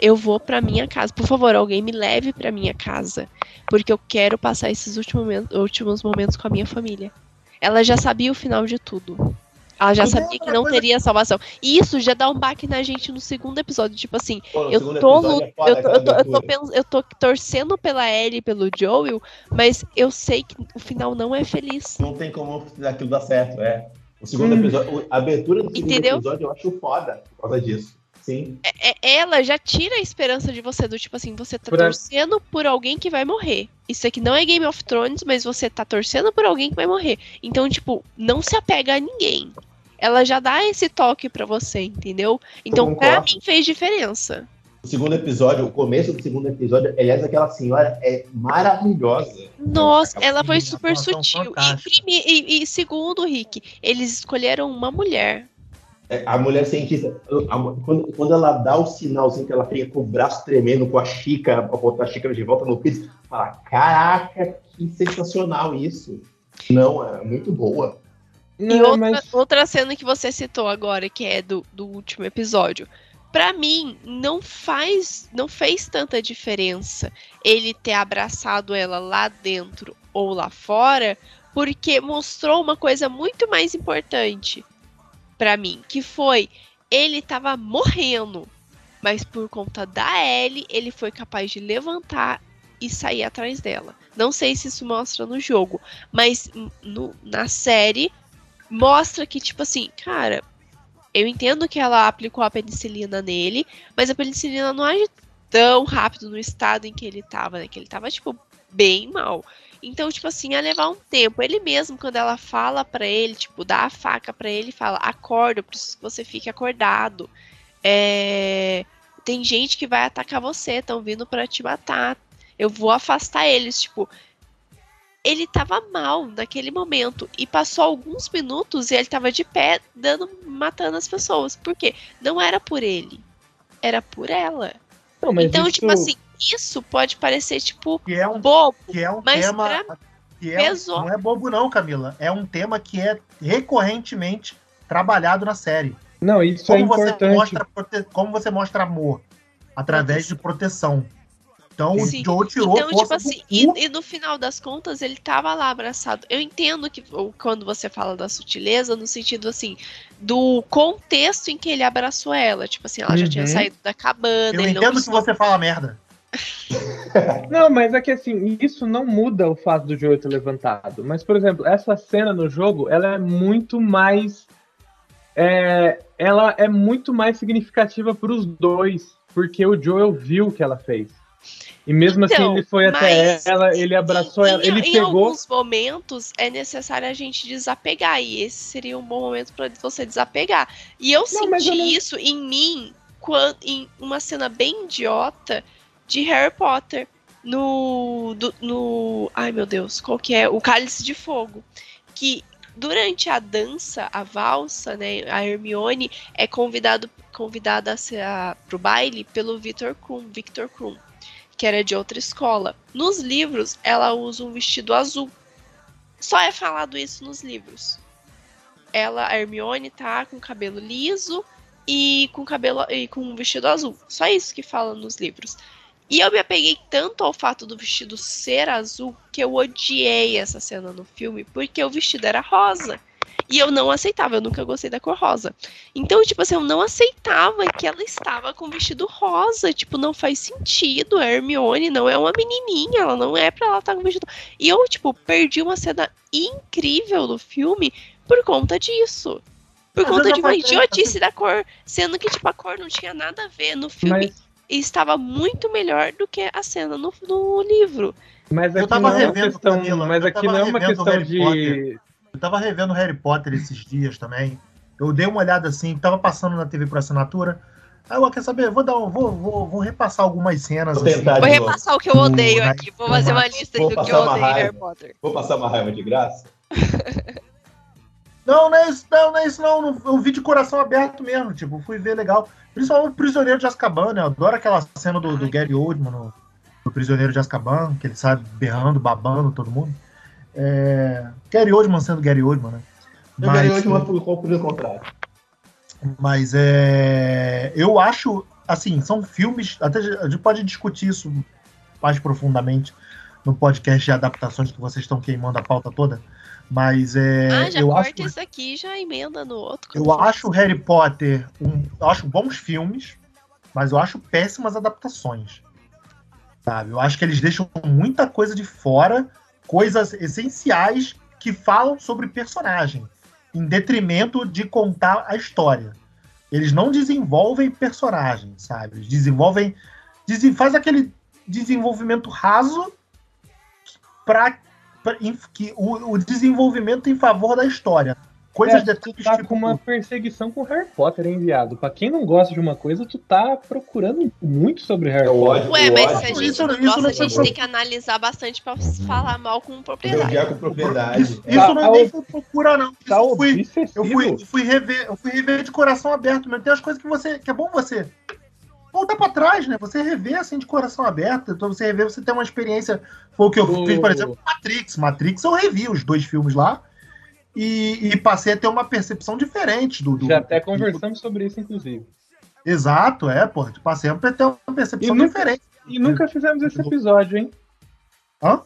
Eu vou pra minha casa. Por favor, alguém me leve pra minha casa porque eu quero passar esses últimos momentos com a minha família. Ela já sabia o final de tudo. Ela já Mas é sabia que não coisa teria salvação. E isso já dá um baque na gente no segundo episódio. Tipo assim, Pô, no eu tô, é eu, tô, eu, tô, eu, tô, eu tô torcendo pela Ellie e pelo Joel, mas eu sei que o final não é feliz. Não tem como aquilo dar certo, é. O segundo Hum. episódio, a abertura do segundo Entendeu? episódio eu acho foda por causa disso. Sim. É- ela já tira a esperança de você, do tipo assim, você tá Por a- torcendo por alguém que vai morrer. Isso aqui não é Game of Thrones, mas você tá torcendo por alguém que vai morrer. Então, tipo, não se apega a ninguém. Ela já dá esse toque pra você, entendeu? Então, pra mim fez diferença. O segundo episódio, o começo do segundo episódio, aliás, aquela senhora é maravilhosa. Nossa, ela foi super sutil. E, e- e segundo, Rick, eles escolheram uma mulher. É, A mulher cientista, a- quando, quando ela dá o sinalzinho que ela fica com o braço tremendo, com a xícara, pra botar a xícara de volta no piso, fala: Caraca, que sensacional isso. Não, é muito boa. E Não, outra, mas outra cena que você citou agora, que é do, do último episódio. Pra mim, não faz. Não fez tanta diferença ele ter abraçado ela lá dentro ou lá fora, porque mostrou uma coisa muito mais importante pra mim, que foi ele tava morrendo, mas por conta da Ellie, ele foi capaz de levantar e sair atrás dela. Não sei se isso mostra no jogo, mas no- na série mostra que, tipo assim, cara, eu entendo que ela aplicou a penicilina nele, mas a penicilina não age tão rápido no estado em que ele tava, né? Que ele tava, tipo, bem mal. Então, tipo assim, ia levar um tempo. Ele mesmo, quando ela fala pra ele, tipo, dá a faca pra ele e fala: acorda, eu preciso que você fique acordado. É, Tem gente que vai atacar você, estão vindo pra te matar. Eu vou afastar eles, tipo. Ele tava mal naquele momento e passou alguns minutos e ele tava de pé dando matando as pessoas. Por quê? Não era por ele, era por ela. Não, então, isso- tipo assim, isso pode parecer tipo Que é um, bobo, que é um Mas tema. pra- Que é, pesou. não é bobo, não, Camila. É um tema que é recorrentemente trabalhado na série. Não, isso é Como você, importante. mostra, prote- como você mostra amor através de proteção. Então Sim. o Joe tirou Então, tipo assim, do e, e no final das contas, ele tava lá abraçado. Eu entendo que ou quando você fala da sutileza, no sentido assim, do contexto em que ele abraçou ela. Tipo assim, ela já tinha Uhum. saído da cabana, Eu ele não entendo que você fala merda. *laughs* Não, mas é que assim, isso não muda o fato do Joel ter levantado. Mas, por exemplo, essa cena no jogo, ela é muito mais. é, ela é muito mais significativa para os dois, porque o Joel viu o que ela fez. E mesmo assim, Então, ele foi até ela, ele abraçou em, ela, ele em pegou. alguns momentos é necessário a gente desapegar, e esse seria um bom momento para você desapegar. E eu Não, senti eu não- isso em mim quando, em uma cena bem idiota de Harry Potter. no, do- no. Ai meu Deus, qual que é? O Cálice de Fogo. Que durante a dança, a valsa, né? A Hermione é convidado, convidada a ser a, pro baile pelo Victor Krum, Victor Krum, que era de outra escola. Nos livros, ela usa um vestido azul. Só é falado isso nos livros. Ela, a Hermione, tá com cabelo liso e com cabelo e com um vestido azul. Só isso que fala nos livros. E eu me apeguei tanto ao fato do vestido ser azul que eu odiei essa cena no filme, porque o vestido era rosa. E eu não aceitava, eu nunca gostei da cor rosa. Então, tipo assim, eu não aceitava que ela estava com vestido rosa. Tipo, não faz sentido. A Hermione não é uma menininha, ela não é pra ela estar com vestido. E eu, tipo, perdi uma cena incrível do filme por conta disso. Por Às conta de uma idiotice da cor. Sendo que, tipo, a cor não tinha nada a ver no filme Mas, e estava muito melhor do que a cena no, no livro. mas Eu aqui tava não é uma questão, Camila, mas aqui não é uma questão de. Potter. Eu tava revendo Harry Potter esses dias também. Eu dei uma olhada assim, tava passando na TV por assinatura. Aí eu quer saber, vou dar um, vou, vou, vou repassar algumas cenas. Vou tentar Vou repassar o que eu odeio Hum, aqui. Vou fazer uma lista do que eu odeio em raiva. Harry Potter. Vou passar uma raiva de graça? *laughs* Não, não é isso, não, não é isso, não. Eu vi de coração aberto mesmo, tipo, fui ver legal. Principalmente o Prisioneiro de Azkaban, né? Eu adoro aquela cena do, do Gary Oldman no, no Prisioneiro de Azkaban, que ele sai berrando, babando todo mundo. É... Gary Oldman sendo Gary Oldman, né? Hoje uma por cumprir o contrato. Mas é. Eu acho, assim, são filmes. Até a gente pode discutir isso mais profundamente no podcast de adaptações que vocês estão queimando a pauta toda. Mas é. ah, já eu corta acho, isso aqui já emenda no outro. eu acho Harry Potter. Um, eu acho bons filmes, mas eu acho péssimas adaptações. Sabe? Eu acho que eles deixam muita coisa de fora, coisas essenciais que falam sobre personagem, em detrimento de contar a história. Eles não desenvolvem personagem, sabe? Eles desenvolvem. desen- faz aquele desenvolvimento raso para que o, o desenvolvimento em favor da história. Coisas É, Tu tá tipo, com uma perseguição com Harry Potter, hein, viado? Pra quem não gosta de uma coisa, tu tá procurando muito sobre Harry É o Potter. ódio. Ué, mas se a isso- gente isso não não gosta, a foi gente pro- tem que analisar bastante pra falar mal com propriedade. com propriedade. Isso, É. isso não Tá nem foi procura, não. Isso Tá eu fui, eu fui, eu fui rever, eu fui rever de coração aberto, mas tem as coisas que você. que é bom você voltar pra trás, né? Você rever assim de coração aberto. Então você rever, você tem uma experiência. Foi o que eu O- fiz, por exemplo, com Matrix. Matrix eu revi os dois filmes lá. E, e passei a ter uma percepção diferente do. do Já até do- conversamos sobre isso, inclusive. Exato, é, pô. Passei a ter uma percepção E nunca- diferente. E nunca fizemos esse episódio, hein? Hã?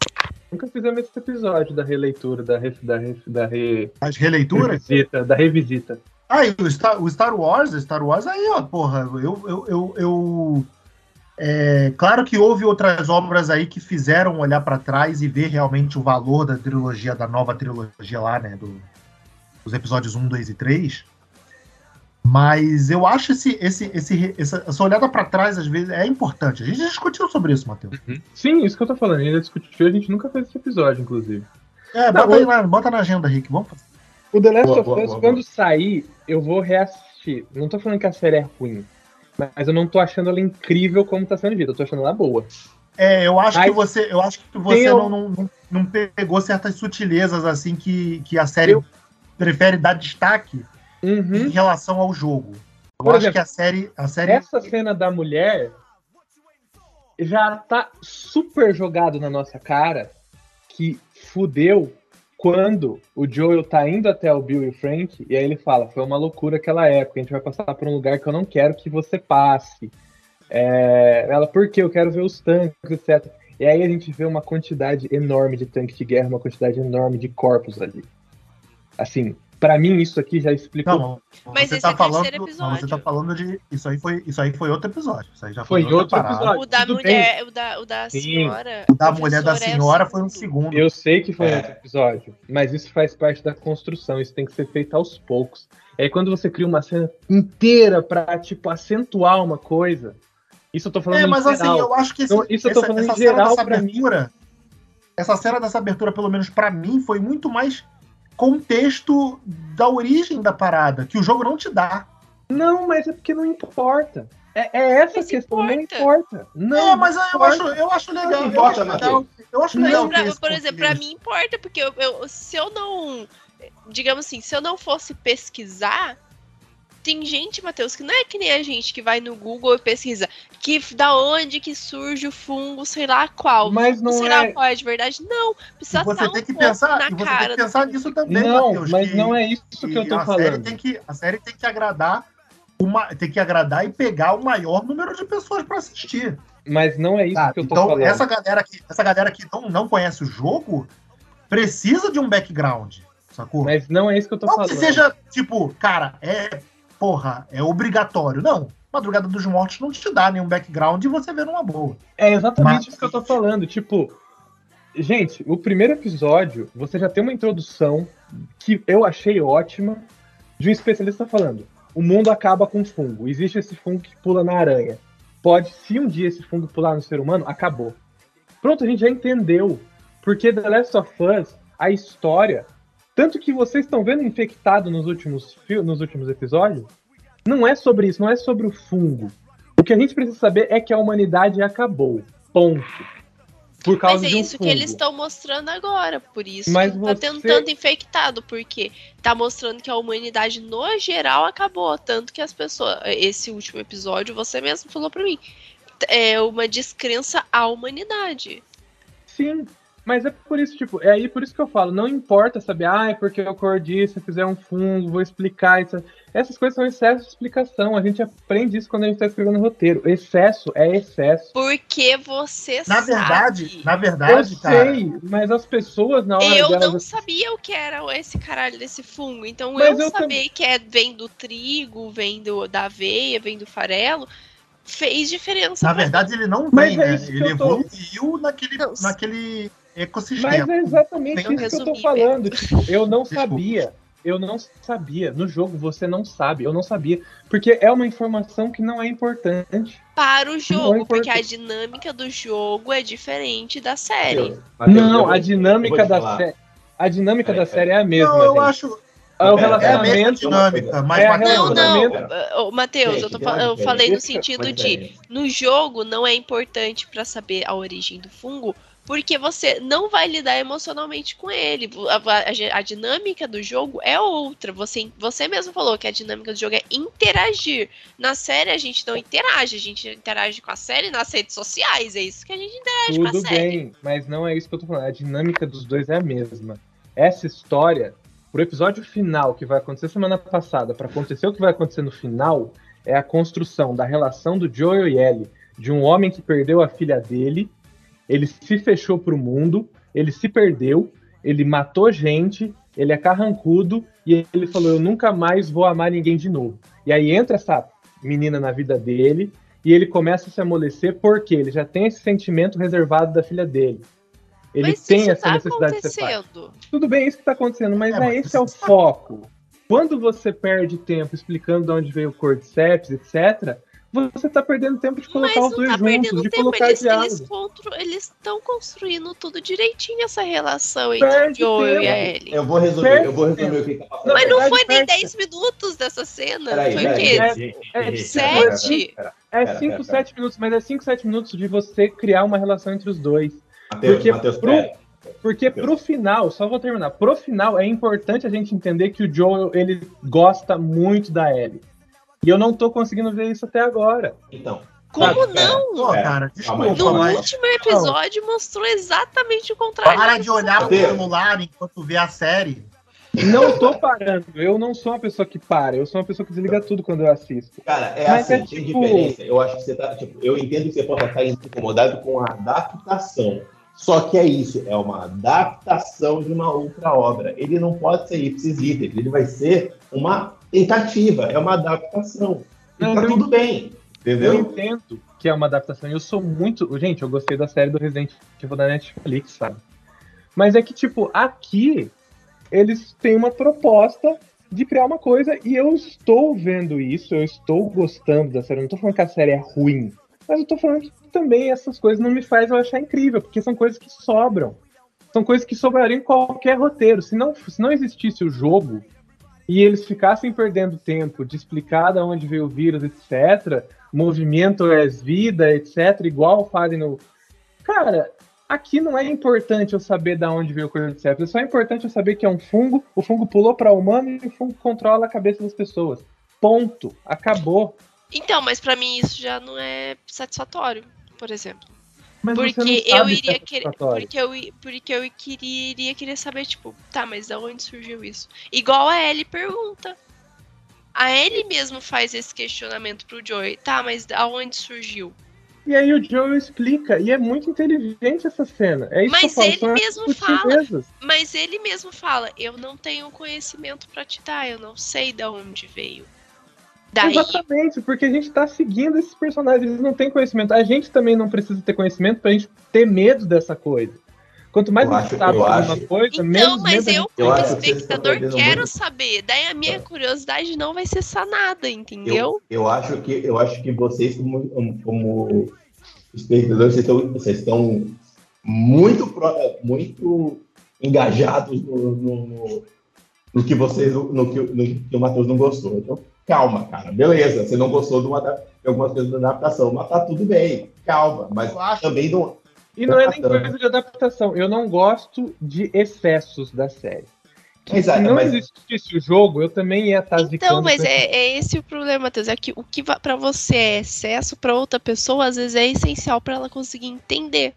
Nunca fizemos esse episódio da releitura, da, re, da, re, da re, As releituras. revisita, da revisita. Ah, e o Star, o Star Wars, Star Wars aí, ó, porra, eu, eu, eu, eu- é, claro que houve outras obras aí que fizeram olhar pra trás e ver realmente o valor da trilogia, da nova trilogia lá, né, do, dos episódios 1, 2 e 3. Mas eu acho esse, esse, esse, essa, essa olhada pra trás, às vezes, é importante. A gente já discutiu sobre isso, Matheus. Sim, isso que eu tô falando. A gente já discutiu, a gente nunca fez esse episódio, inclusive. É, Não, bota, aí eu- lá, bota na agenda, Rick. Vamos fazer. O The Last Boa, of boa, Us, boa, quando sair, eu vou reassistir. Não tô falando que a série é ruim. Mas eu não tô achando ela incrível como tá sendo dita. Eu tô achando ela boa. É, eu acho Mas que você, eu acho que você não, não, não, pegou certas sutilezas assim que, que a série Eu- prefere dar destaque em Uhum. relação ao jogo. Eu Por acho exemplo, que a série, a série Essa cena da mulher já tá super jogado na nossa cara que fudeu quando o Joel tá indo até o Bill e o Frank e aí ele fala, foi uma loucura aquela época, a gente vai passar por um lugar que eu não quero que você passe. É, ela, por quê? Eu quero ver os tanques, etc. E aí a gente vê uma quantidade enorme de tanques de guerra, uma quantidade enorme de corpos ali. Assim, pra mim isso aqui já explicou não, Mas você esse tá é o falando, terceiro não, você tá episódio. falando de isso aí foi isso aí foi outro episódio. Isso aí já Foi outra outro parada. episódio. O da tudo mulher, o da, o da senhora. O da mulher da é senhora foi um segundo. Eu sei que foi É. outro episódio, mas isso faz parte da construção, isso tem que ser feito aos poucos. É quando você cria uma cena inteira pra, tipo, acentuar uma coisa. Isso eu tô falando É, em mas assim, geral. eu acho que esse, Então, isso eu tô essa, falando em essa cena geral dessa pra mim. abertura, essa cena dessa abertura, pelo menos pra mim, foi muito mais contexto da origem da parada, que o jogo não te dá. Não, mas é porque não importa. É, é essa Mas questão, não importa. importa. Não, é, mas eu importa. acho, eu acho legal. Não eu importa, acho legal, eu acho Mas, legal pra- por exemplo, pra conflito. mim importa, porque eu, eu- se eu não. Digamos assim, se eu não fosse pesquisar. Tem gente, Matheus, que não é que nem a gente que vai no Google e pesquisa que da onde que surge o fungo, sei lá qual. Mas não sei lá é. qual é de verdade. Não, precisa E você estar um tem que pouco pensar, na e você tem cara que do pensar nisso também, Não, Matheus. mas que- não é isso que eu tô a série falando. tem que a série tem que agradar uma, tem que agradar e pegar o maior número de pessoas para assistir. Mas não é isso sabe? que eu tô Então falando. essa galera que essa galera que não, não conhece o jogo precisa de um background, sacou? Mas não é isso que eu tô não falando. que seja tipo, cara, é porra, é obrigatório. Não. Madrugada dos Mortos não te dá nenhum background e você vê numa boa. É exatamente Mas- isso que eu tô falando. Tipo, gente, o primeiro episódio, você já tem uma introdução que eu achei ótima de um especialista falando: o mundo acaba com fungo. Existe esse fungo que pula na aranha. Pode, se um dia esse fungo pular no ser humano, acabou. Pronto, a gente já entendeu. Porque The Last of Us, a história, tanto que vocês estão vendo infectado nos últimos, nos últimos episódios, não é sobre isso, não é sobre o fungo. O que a gente precisa saber é que a humanidade acabou. Ponto. Por causa Mas é um isso que fungo. eles estão mostrando agora. Por isso Mas que tá você- tendo tanto infectado, porque tá mostrando que a humanidade no geral acabou. Tanto que as pessoas. Esse último episódio, você mesmo falou pra mim. É uma descrença à humanidade. Sim, mas é por isso, tipo, é aí por isso que eu falo, não importa saber, ah, é porque eu cordi, se eu fizer um fungo, vou explicar isso. Essas coisas são excesso de explicação. A gente aprende isso quando a gente tá escrevendo roteiro. Excesso é excesso. Porque você Na sabe. verdade, na Eu verdade, cara. sei, mas as pessoas na hora Eu delas não sabia o que era esse caralho desse fungo. Então Mas eu, eu saber que é, vem do trigo, vem do, da aveia, vem do farelo, fez diferença. Na verdade, ele não Mas vem, é né? Ele eu tô- evoluiu naquele, naquele Mas ecossistema. é exatamente isso que eu tô falando. Tipo, eu não Desculpa. sabia. Eu não sabia. No jogo você não sabe. Eu não sabia. Porque é uma informação que não é importante. para o jogo, Não, porque a dinâmica do jogo é diferente da série. Mateus, Mateus, não, a dinâmica da série. A dinâmica Peraí, da série é a mesma. não, eu gente. acho. É o É, É a mesma relacionamento. dinâmica, mas É a Matheus, Não, não, relacionamento- Matheus, eu, eu falei no é sentido de no jogo não é importante pra saber a origem do fungo, porque você não vai lidar emocionalmente com ele. A, a- a dinâmica do jogo é outra. Você, você mesmo falou que a dinâmica do jogo é interagir. Na série a gente não interage, a gente interage com a série nas redes sociais. É isso que a gente interage com a Tudo série. bem, mas não é isso que eu tô falando. A dinâmica dos dois é a mesma. Essa história, pro episódio final que vai acontecer semana passada, pra acontecer o que vai acontecer no final, é a construção da relação do Joel e Ellie, de um homem que perdeu a filha dele, ele se fechou pro mundo, ele se perdeu, ele matou gente, ele é carrancudo e ele falou: Eu nunca mais vou amar ninguém de novo. E aí entra essa menina na vida dele e ele começa a se amolecer porque ele já tem esse sentimento reservado da filha dele. Ele Mas tem isso essa tá necessidade de ser pai. Tudo bem, isso que tá acontecendo, mas É, é, mas esse é o tá- foco. Quando você perde tempo explicando de onde veio o Cordyceps, etc., você tá perdendo tempo de colocar Mas os dois tá juntos, perdendo de tempo, colocar eles diálogo. eles estão construindo tudo direitinho essa relação entre Perde o Joel e a tempo. Ellie. Eu vou resumir, Perde eu vou resumir tempo. o que tá passando. Mas não verdade, foi nem perde 10 minutos dessa cena. Peraí, foi o quê? É Peraí, sete? peraí, É Pera, 5, pera, 7 minutos, mas é 5, 7 minutos de você criar uma relação entre os dois. Mateus, Porque Mateus, pro- pera. Porque pro final, só vou terminar, pro final é importante a gente entender que o Joel, ele gosta muito da Ellie. E eu não tô conseguindo ver isso até agora. Então. Como pera, não? Pô, cara, desculpa, No mas último episódio mostrou exatamente o contrário. para de olhar pro Mateus. celular enquanto vê a série. Não tô parando, eu não sou uma pessoa que para, eu sou uma pessoa que desliga tudo quando eu assisto. Cara, é Mas assim, é tem tipo- diferença. Eu acho que você tá. Tipo, eu entendo que você possa estar incomodado com a adaptação. Só que é isso, é uma adaptação de uma outra obra. Ele não pode ser ipsis literis, ele vai ser uma tentativa, é uma adaptação. Não, tá eu- tudo bem, Eu entendeu? entendo que é uma adaptação, eu sou muito. Gente, eu gostei da série do Resident Evil da Netflix, sabe? Mas é que, tipo, aqui eles têm uma proposta de criar uma coisa e eu estou vendo isso, eu estou gostando da série. Eu não tô falando que a série é ruim, mas eu tô falando que também essas coisas não me fazem eu achar incrível, porque são coisas que sobram. São coisas que sobrariam em qualquer roteiro. Se não, se não existisse o jogo e eles ficassem perdendo tempo de explicar de onde veio o vírus, etc., movimento é vida, etc., igual fazem no. Cara, aqui não é importante eu saber da onde veio o Cordyceps, é só importante eu saber que é um fungo, o fungo pulou para humano e o fungo controla a cabeça das pessoas. Ponto. Acabou. Então, mas pra mim isso já não é satisfatório, por exemplo. Mas Porque eu iria querer. Porque eu, porque eu queria, iria querer saber, tipo, tá, mas da onde surgiu isso? Igual a Ellie pergunta. A Ellie mesmo faz esse questionamento pro Joey. Tá, mas da onde surgiu? E aí o Joe explica, e é muito inteligente essa cena. É isso Mas que eu falo, ele mesmo fala. Mas ele mesmo fala: Eu não tenho conhecimento pra te dar, eu não sei da onde veio. Daí, Exatamente, porque a gente tá seguindo esses personagens, eles não têm conhecimento. A gente também não precisa ter conhecimento pra gente ter medo dessa coisa. Quanto mais Eu a gente acho- sabe eu alguma acho- coisa, Então, menos mas medo eu, como que espectador, perdendo quero muito. saber. Daí a minha É. curiosidade não vai ser sanada, entendeu? Eu, eu acho que eu acho que vocês como, como espectadores vocês estão, vocês estão muito pro- muito engajados no, no, no- no que vocês no que, no que o Matheus não gostou. Então calma, cara, beleza. Você não gostou de, uma, de algumas coisas da adaptação, mas tá tudo bem. Calma, mas também não. E não é nem coisa de adaptação. Eu não gosto de excessos da série. Exato, Se não mas- existisse o jogo, eu também ia estar Então, mas pra- é, é esse o problema, Matheus. É que o que pra você é excesso, pra outra pessoa, às vezes é essencial pra ela conseguir entender.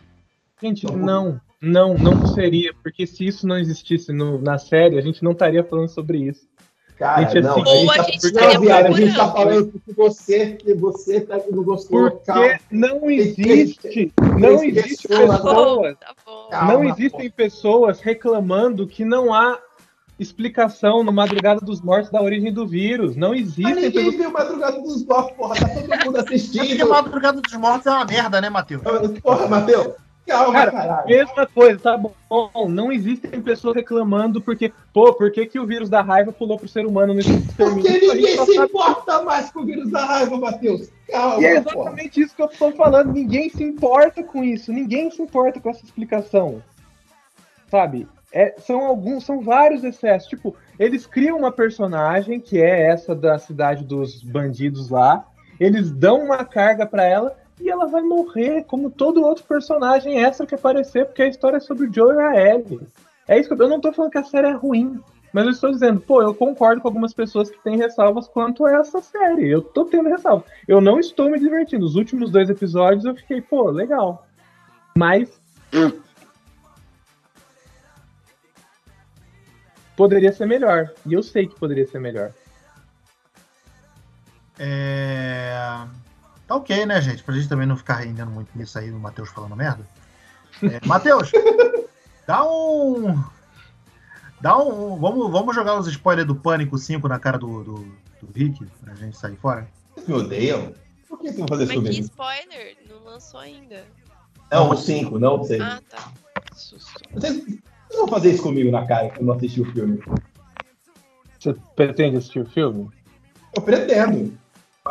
Gente, não, não, não seria, porque se isso não existisse no- na série, a gente não estaria falando sobre isso. Cara, Gente, não, assim, Ou a tá- gente não, estaria viado, a gente tá procurando. falando que você que você tá que não gostou. Porque Calma. não existe, não existe. Tá bom, pessoas, tá bom. Não existem pessoas reclamando que não há explicação no Madrugada dos Mortos da origem do vírus. Não Mas existem ninguém viu Madrugada dos Mortos, porra. Tá todo mundo *laughs* É porque assistindo. Madrugada dos Mortos é uma merda, né, Matheus? Porra, Matheus. Calma, Cara, caralho. Mesma coisa, tá bom. Não existem pessoas reclamando porque, pô, por que, que o vírus da raiva pulou pro ser humano nesse? Porque ninguém se sabe- importa mais com o vírus da raiva, Matheus. Calma, E é porra. exatamente isso que eu tô falando. Ninguém se importa com isso. Ninguém se importa com essa explicação. Sabe? É, são alguns, são vários excessos. Tipo, eles criam uma personagem que é essa da cidade dos bandidos lá. Eles dão uma carga pra ela e ela vai morrer, como todo outro personagem extra que aparecer, porque a história é sobre o Joe e a Ellie. É isso que eu, eu não tô falando que a série é ruim. Mas eu estou dizendo, pô, eu concordo com algumas pessoas que têm ressalvas quanto a essa série. Eu tô tendo ressalvas. Eu não estou me divertindo. Os últimos dois episódios eu fiquei, pô, legal. Mas. Poderia ser melhor. E eu sei que poderia ser melhor. É... Tá ok, né, gente? Pra gente também não ficar rendendo muito nisso aí, o Matheus falando merda. É, *laughs* Matheus, dá um. Dá um. Vamos, vamos jogar os spoilers do Pânico 5 na cara do, do, do Rick, pra gente sair fora? Vocês me odeiam? Por que vocês vão fazer isso Mas que comigo? spoiler, não lançou ainda. Não, o 5, não sei. Ah, tá. Susto. Vocês, vocês vão fazer isso comigo na cara que eu não assisti o filme? Você pretende assistir o filme? Eu pretendo.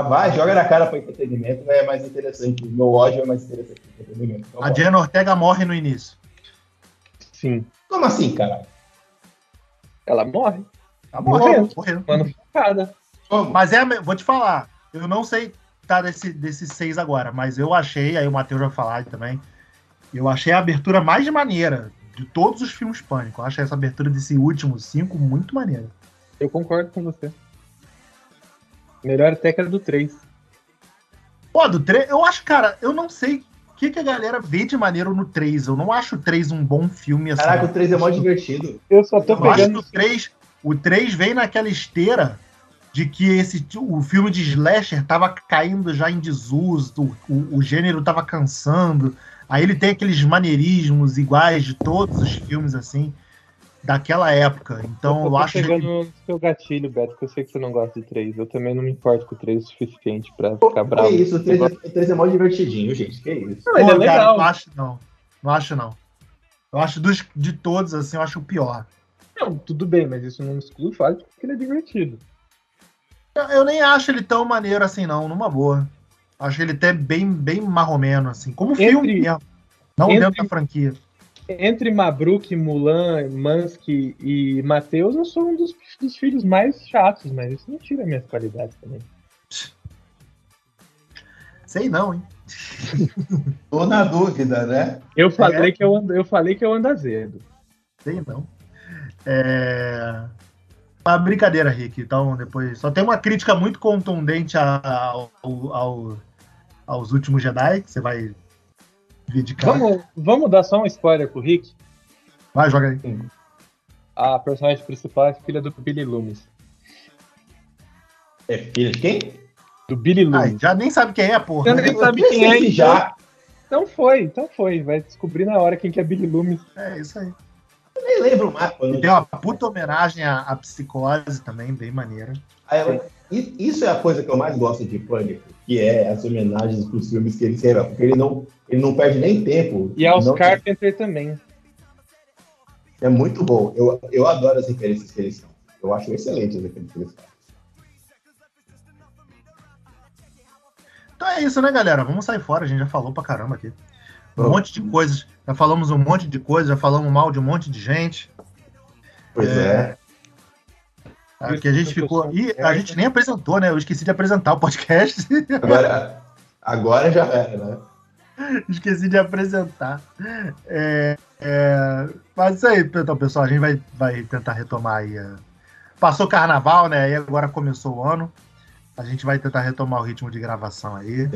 Vai, joga na cara para entretenimento, é mais interessante. O meu ódio é mais interessante que o entretenimento. Então, A. Diana Ortega morre no início. Sim. Como assim, caralho? Ela morre. Tá Morreu. morreu. Mano, focada. Mas é, vou te falar, eu não sei tá desse, desses seis agora, mas eu achei, aí o Matheus vai falar também, eu achei a abertura mais maneira de todos os filmes Pânico. Eu achei essa abertura desse último cinco muito maneira. Eu concordo com você. Melhor até que a do 3. Pô, do 3, eu acho, cara, eu não sei o que, que a galera vê de maneiro no 3. Eu não acho o 3 um bom filme assim. Caraca, o 3 é mó divertido. Eu só tô Eu acho que pegando. o 3, o 3 vem naquela esteira de que esse o filme de slasher tava caindo já em desuso, o, o gênero tava cansando. Aí ele tem aqueles maneirismos iguais de todos os filmes assim daquela época. Então eu tô acho que no seu gatilho, Beto, que eu sei que você não gosta de 3. Eu também não me importo com o 3 o suficiente pra ficar Que bravo. isso, o 3, é- o 3 é mó divertidinho, gente. Que isso. Não, ele é Pô, cara, legal. não acho não. Não acho não. Eu acho dos, de todos assim, eu acho o pior. Não, tudo bem, mas isso não exclui o fato de que ele é divertido. Eu, eu nem acho ele tão maneiro assim não, numa boa. Acho ele até bem bem marromeno assim, como Entre- filme mesmo. Não entre- dentro da franquia. Entre Mabruk, Mulan, Mansky e Matheus, eu sou um dos, dos filhos mais chatos, mas isso não tira minhas qualidades também. Sei não, hein? *laughs* Tô na dúvida, né? Eu falei, É. que eu, ando, eu falei que eu ando azedo. Sei não. É... Uma brincadeira, Rick. Então, depois. Só tem uma crítica muito contundente ao, ao- aos últimos Jedi, que você vai. Vamos, vamos dar só um spoiler pro Rick? Vai, joga aí. A personagem principal é filha do Billy Loomis. É filho de quem? Do Billy Ai, Loomis. já nem sabe quem é, porra. Eu nem sabe quem é, Esqueci já. Então foi, então foi. Vai descobrir na hora quem que é Billy Loomis. É isso aí. Eu nem lembro mais. E tem uma puta homenagem à, à psicose também, bem maneira. Aí eu- Isso é a coisa que eu mais gosto de Pânico, que é as homenagens pros filmes que ele será, porque ele não, ele não perde nem tempo. E aos Não- Carpenter também. É muito bom. Eu, eu adoro as referências que eles são. Eu acho excelente as referências que eles fazem. Então é isso, né, galera? Vamos sair fora, a gente já falou pra caramba aqui. Um monte de coisas. Já falamos um monte de coisas, já falamos mal de um monte de gente. Pois é. tá? Que a gente ficou. E a gente nem apresentou, né? Eu esqueci de apresentar o podcast. Agora, agora já era, né? *laughs* esqueci de apresentar. É, é, mas isso aí, então, pessoal, a gente vai, vai tentar retomar aí. é. Passou carnaval, né? Aí agora começou o ano. A gente vai tentar retomar o ritmo de gravação aí.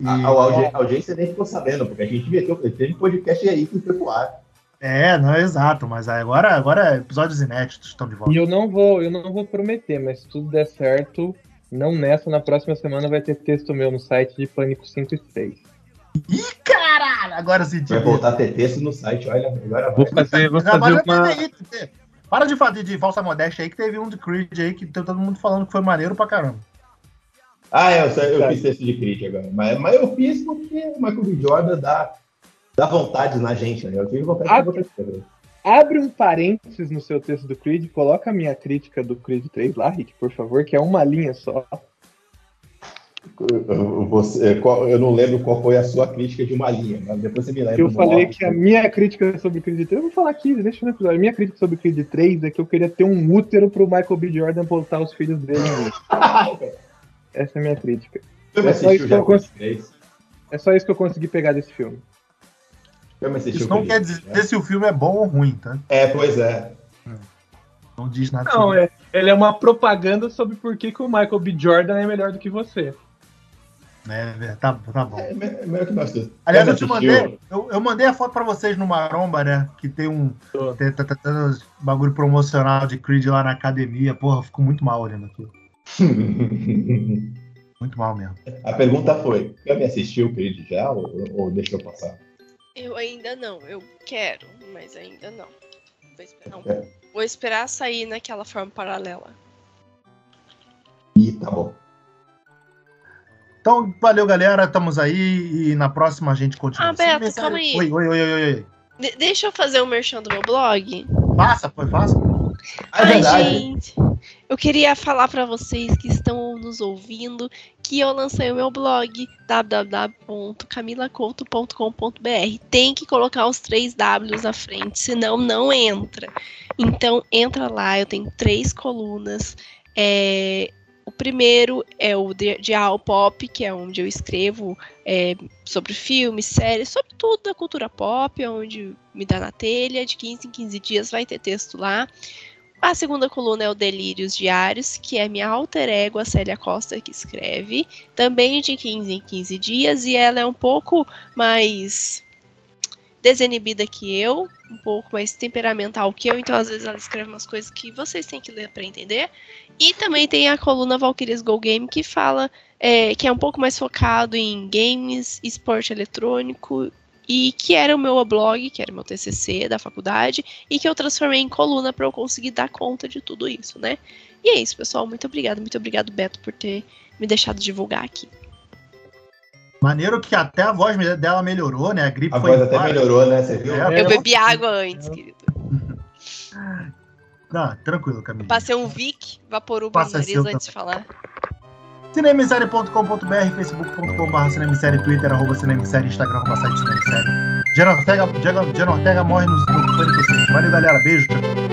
E- A, a a audiência nem ficou sabendo, porque a gente meteu, teve podcast aí que foi pro ar. É, não é exato, mas agora, agora episódios inéditos estão de volta. E eu não vou, eu não vou prometer, mas se tudo der certo, não nessa, na próxima semana vai ter texto meu no site de Pânico 5 e 6. Ih, caralho! Agora sim, Vai voltar a ter texto no site, olha, agora Vou fazer, vou fazer uma. aí, TT. Para de fazer de falsa modéstia aí, que teve um de Creed aí que todo mundo falando que foi maneiro pra caramba. Ah, é, eu, eu Tá. fiz texto de crítica agora. Mas, mas eu fiz porque o Michael B. Jordan dá, dá vontade na gente, né? Eu tive vontade Ah, de. Abre um parênteses no seu texto do Creed, coloca a minha crítica do Creed 3 lá, Rick, por favor, que é uma linha só. Eu- Você, qual- eu não lembro qual foi a sua crítica de uma linha, mas depois você me lembra. Eu falei que a minha crítica sobre Creed 3, eu vou falar aqui, deixa no episódio. A minha crítica sobre Creed 3 é que eu queria ter um útero pro Michael B. Jordan botar os filhos dele. *laughs* Essa é a minha crítica. Eu É só isso que eu com os cons- três. É só isso que eu consegui pegar desse filme. Isso não quer dizer né? se o filme é bom ou ruim, tá? É, pois é. Não diz nada Não, sobre é, ele é uma propaganda sobre por que, que o Michael B. Jordan é melhor do que você. É, é, tá, tá bom. É é melhor que nós dois. Aliás, eu te mandei, eu, eu mandei a foto pra vocês no Maromba, né? Que tem um. Tem, tá, tá, tá, bagulho promocional de Creed lá na academia. Porra, eu fico muito mal olhando aquilo. *laughs* Muito mal mesmo. A pergunta foi: já me assistiu o Creed já ou, ou deixa eu passar? Eu ainda não, eu quero, mas ainda não. Vou esperar, um É. Vou esperar sair naquela forma paralela. Ih, tá bom. Então, valeu, galera. Estamos aí e na próxima a gente continua. Ah, Beto, calma aí. Oi, oi, oi, oi, oi. De- deixa eu fazer o merchan do meu blog. Passa, foi fácil. É Ai, verdade. gente, eu queria falar pra vocês que estão nos ouvindo que eu lancei o meu blog www.camilacouto.com.br. Tem que colocar os três Ws na frente, senão não entra. Então entra lá, eu tenho três colunas. É, o primeiro é o All Pop, que é onde eu escrevo é, sobre filmes, séries, sobre tudo da cultura pop, é onde me dá na telha. De 15 em 15 dias vai ter texto lá. A segunda coluna é o Delírios Diários, que é minha alter ego, a Célia Costa, que escreve. Também de 15 em 15 dias, e ela é um pouco mais desinibida que eu, um pouco mais temperamental que eu, então às vezes ela escreve umas coisas que vocês têm que ler para entender. E também tem a coluna Valkyries Go Game, que fala é, que é um pouco mais focado em games, esporte eletrônico e que era o meu blog, que era o meu TCC da faculdade, e que eu transformei em coluna para eu conseguir dar conta de tudo isso, né? E é isso, pessoal. Muito obrigada, muito obrigado, Beto, por ter me deixado divulgar aqui. Maneiro que até a voz dela melhorou, né? A gripe A foi voz até melhorou, né? Você viu? É, Eu bebi água antes, querido. *laughs* Não, tranquilo, Camila. Passei um Vic, vaporuba no nariz antes de falar. Cinemissérie.com.br, facebook.com.br, cinemissérie, twitter, arroba cinemissérie, instagram, arroba site cinemissérie. Diana Ortega, Diana Ortega morre no, no Pânico 6. Valeu, galera. Beijo. Tchau.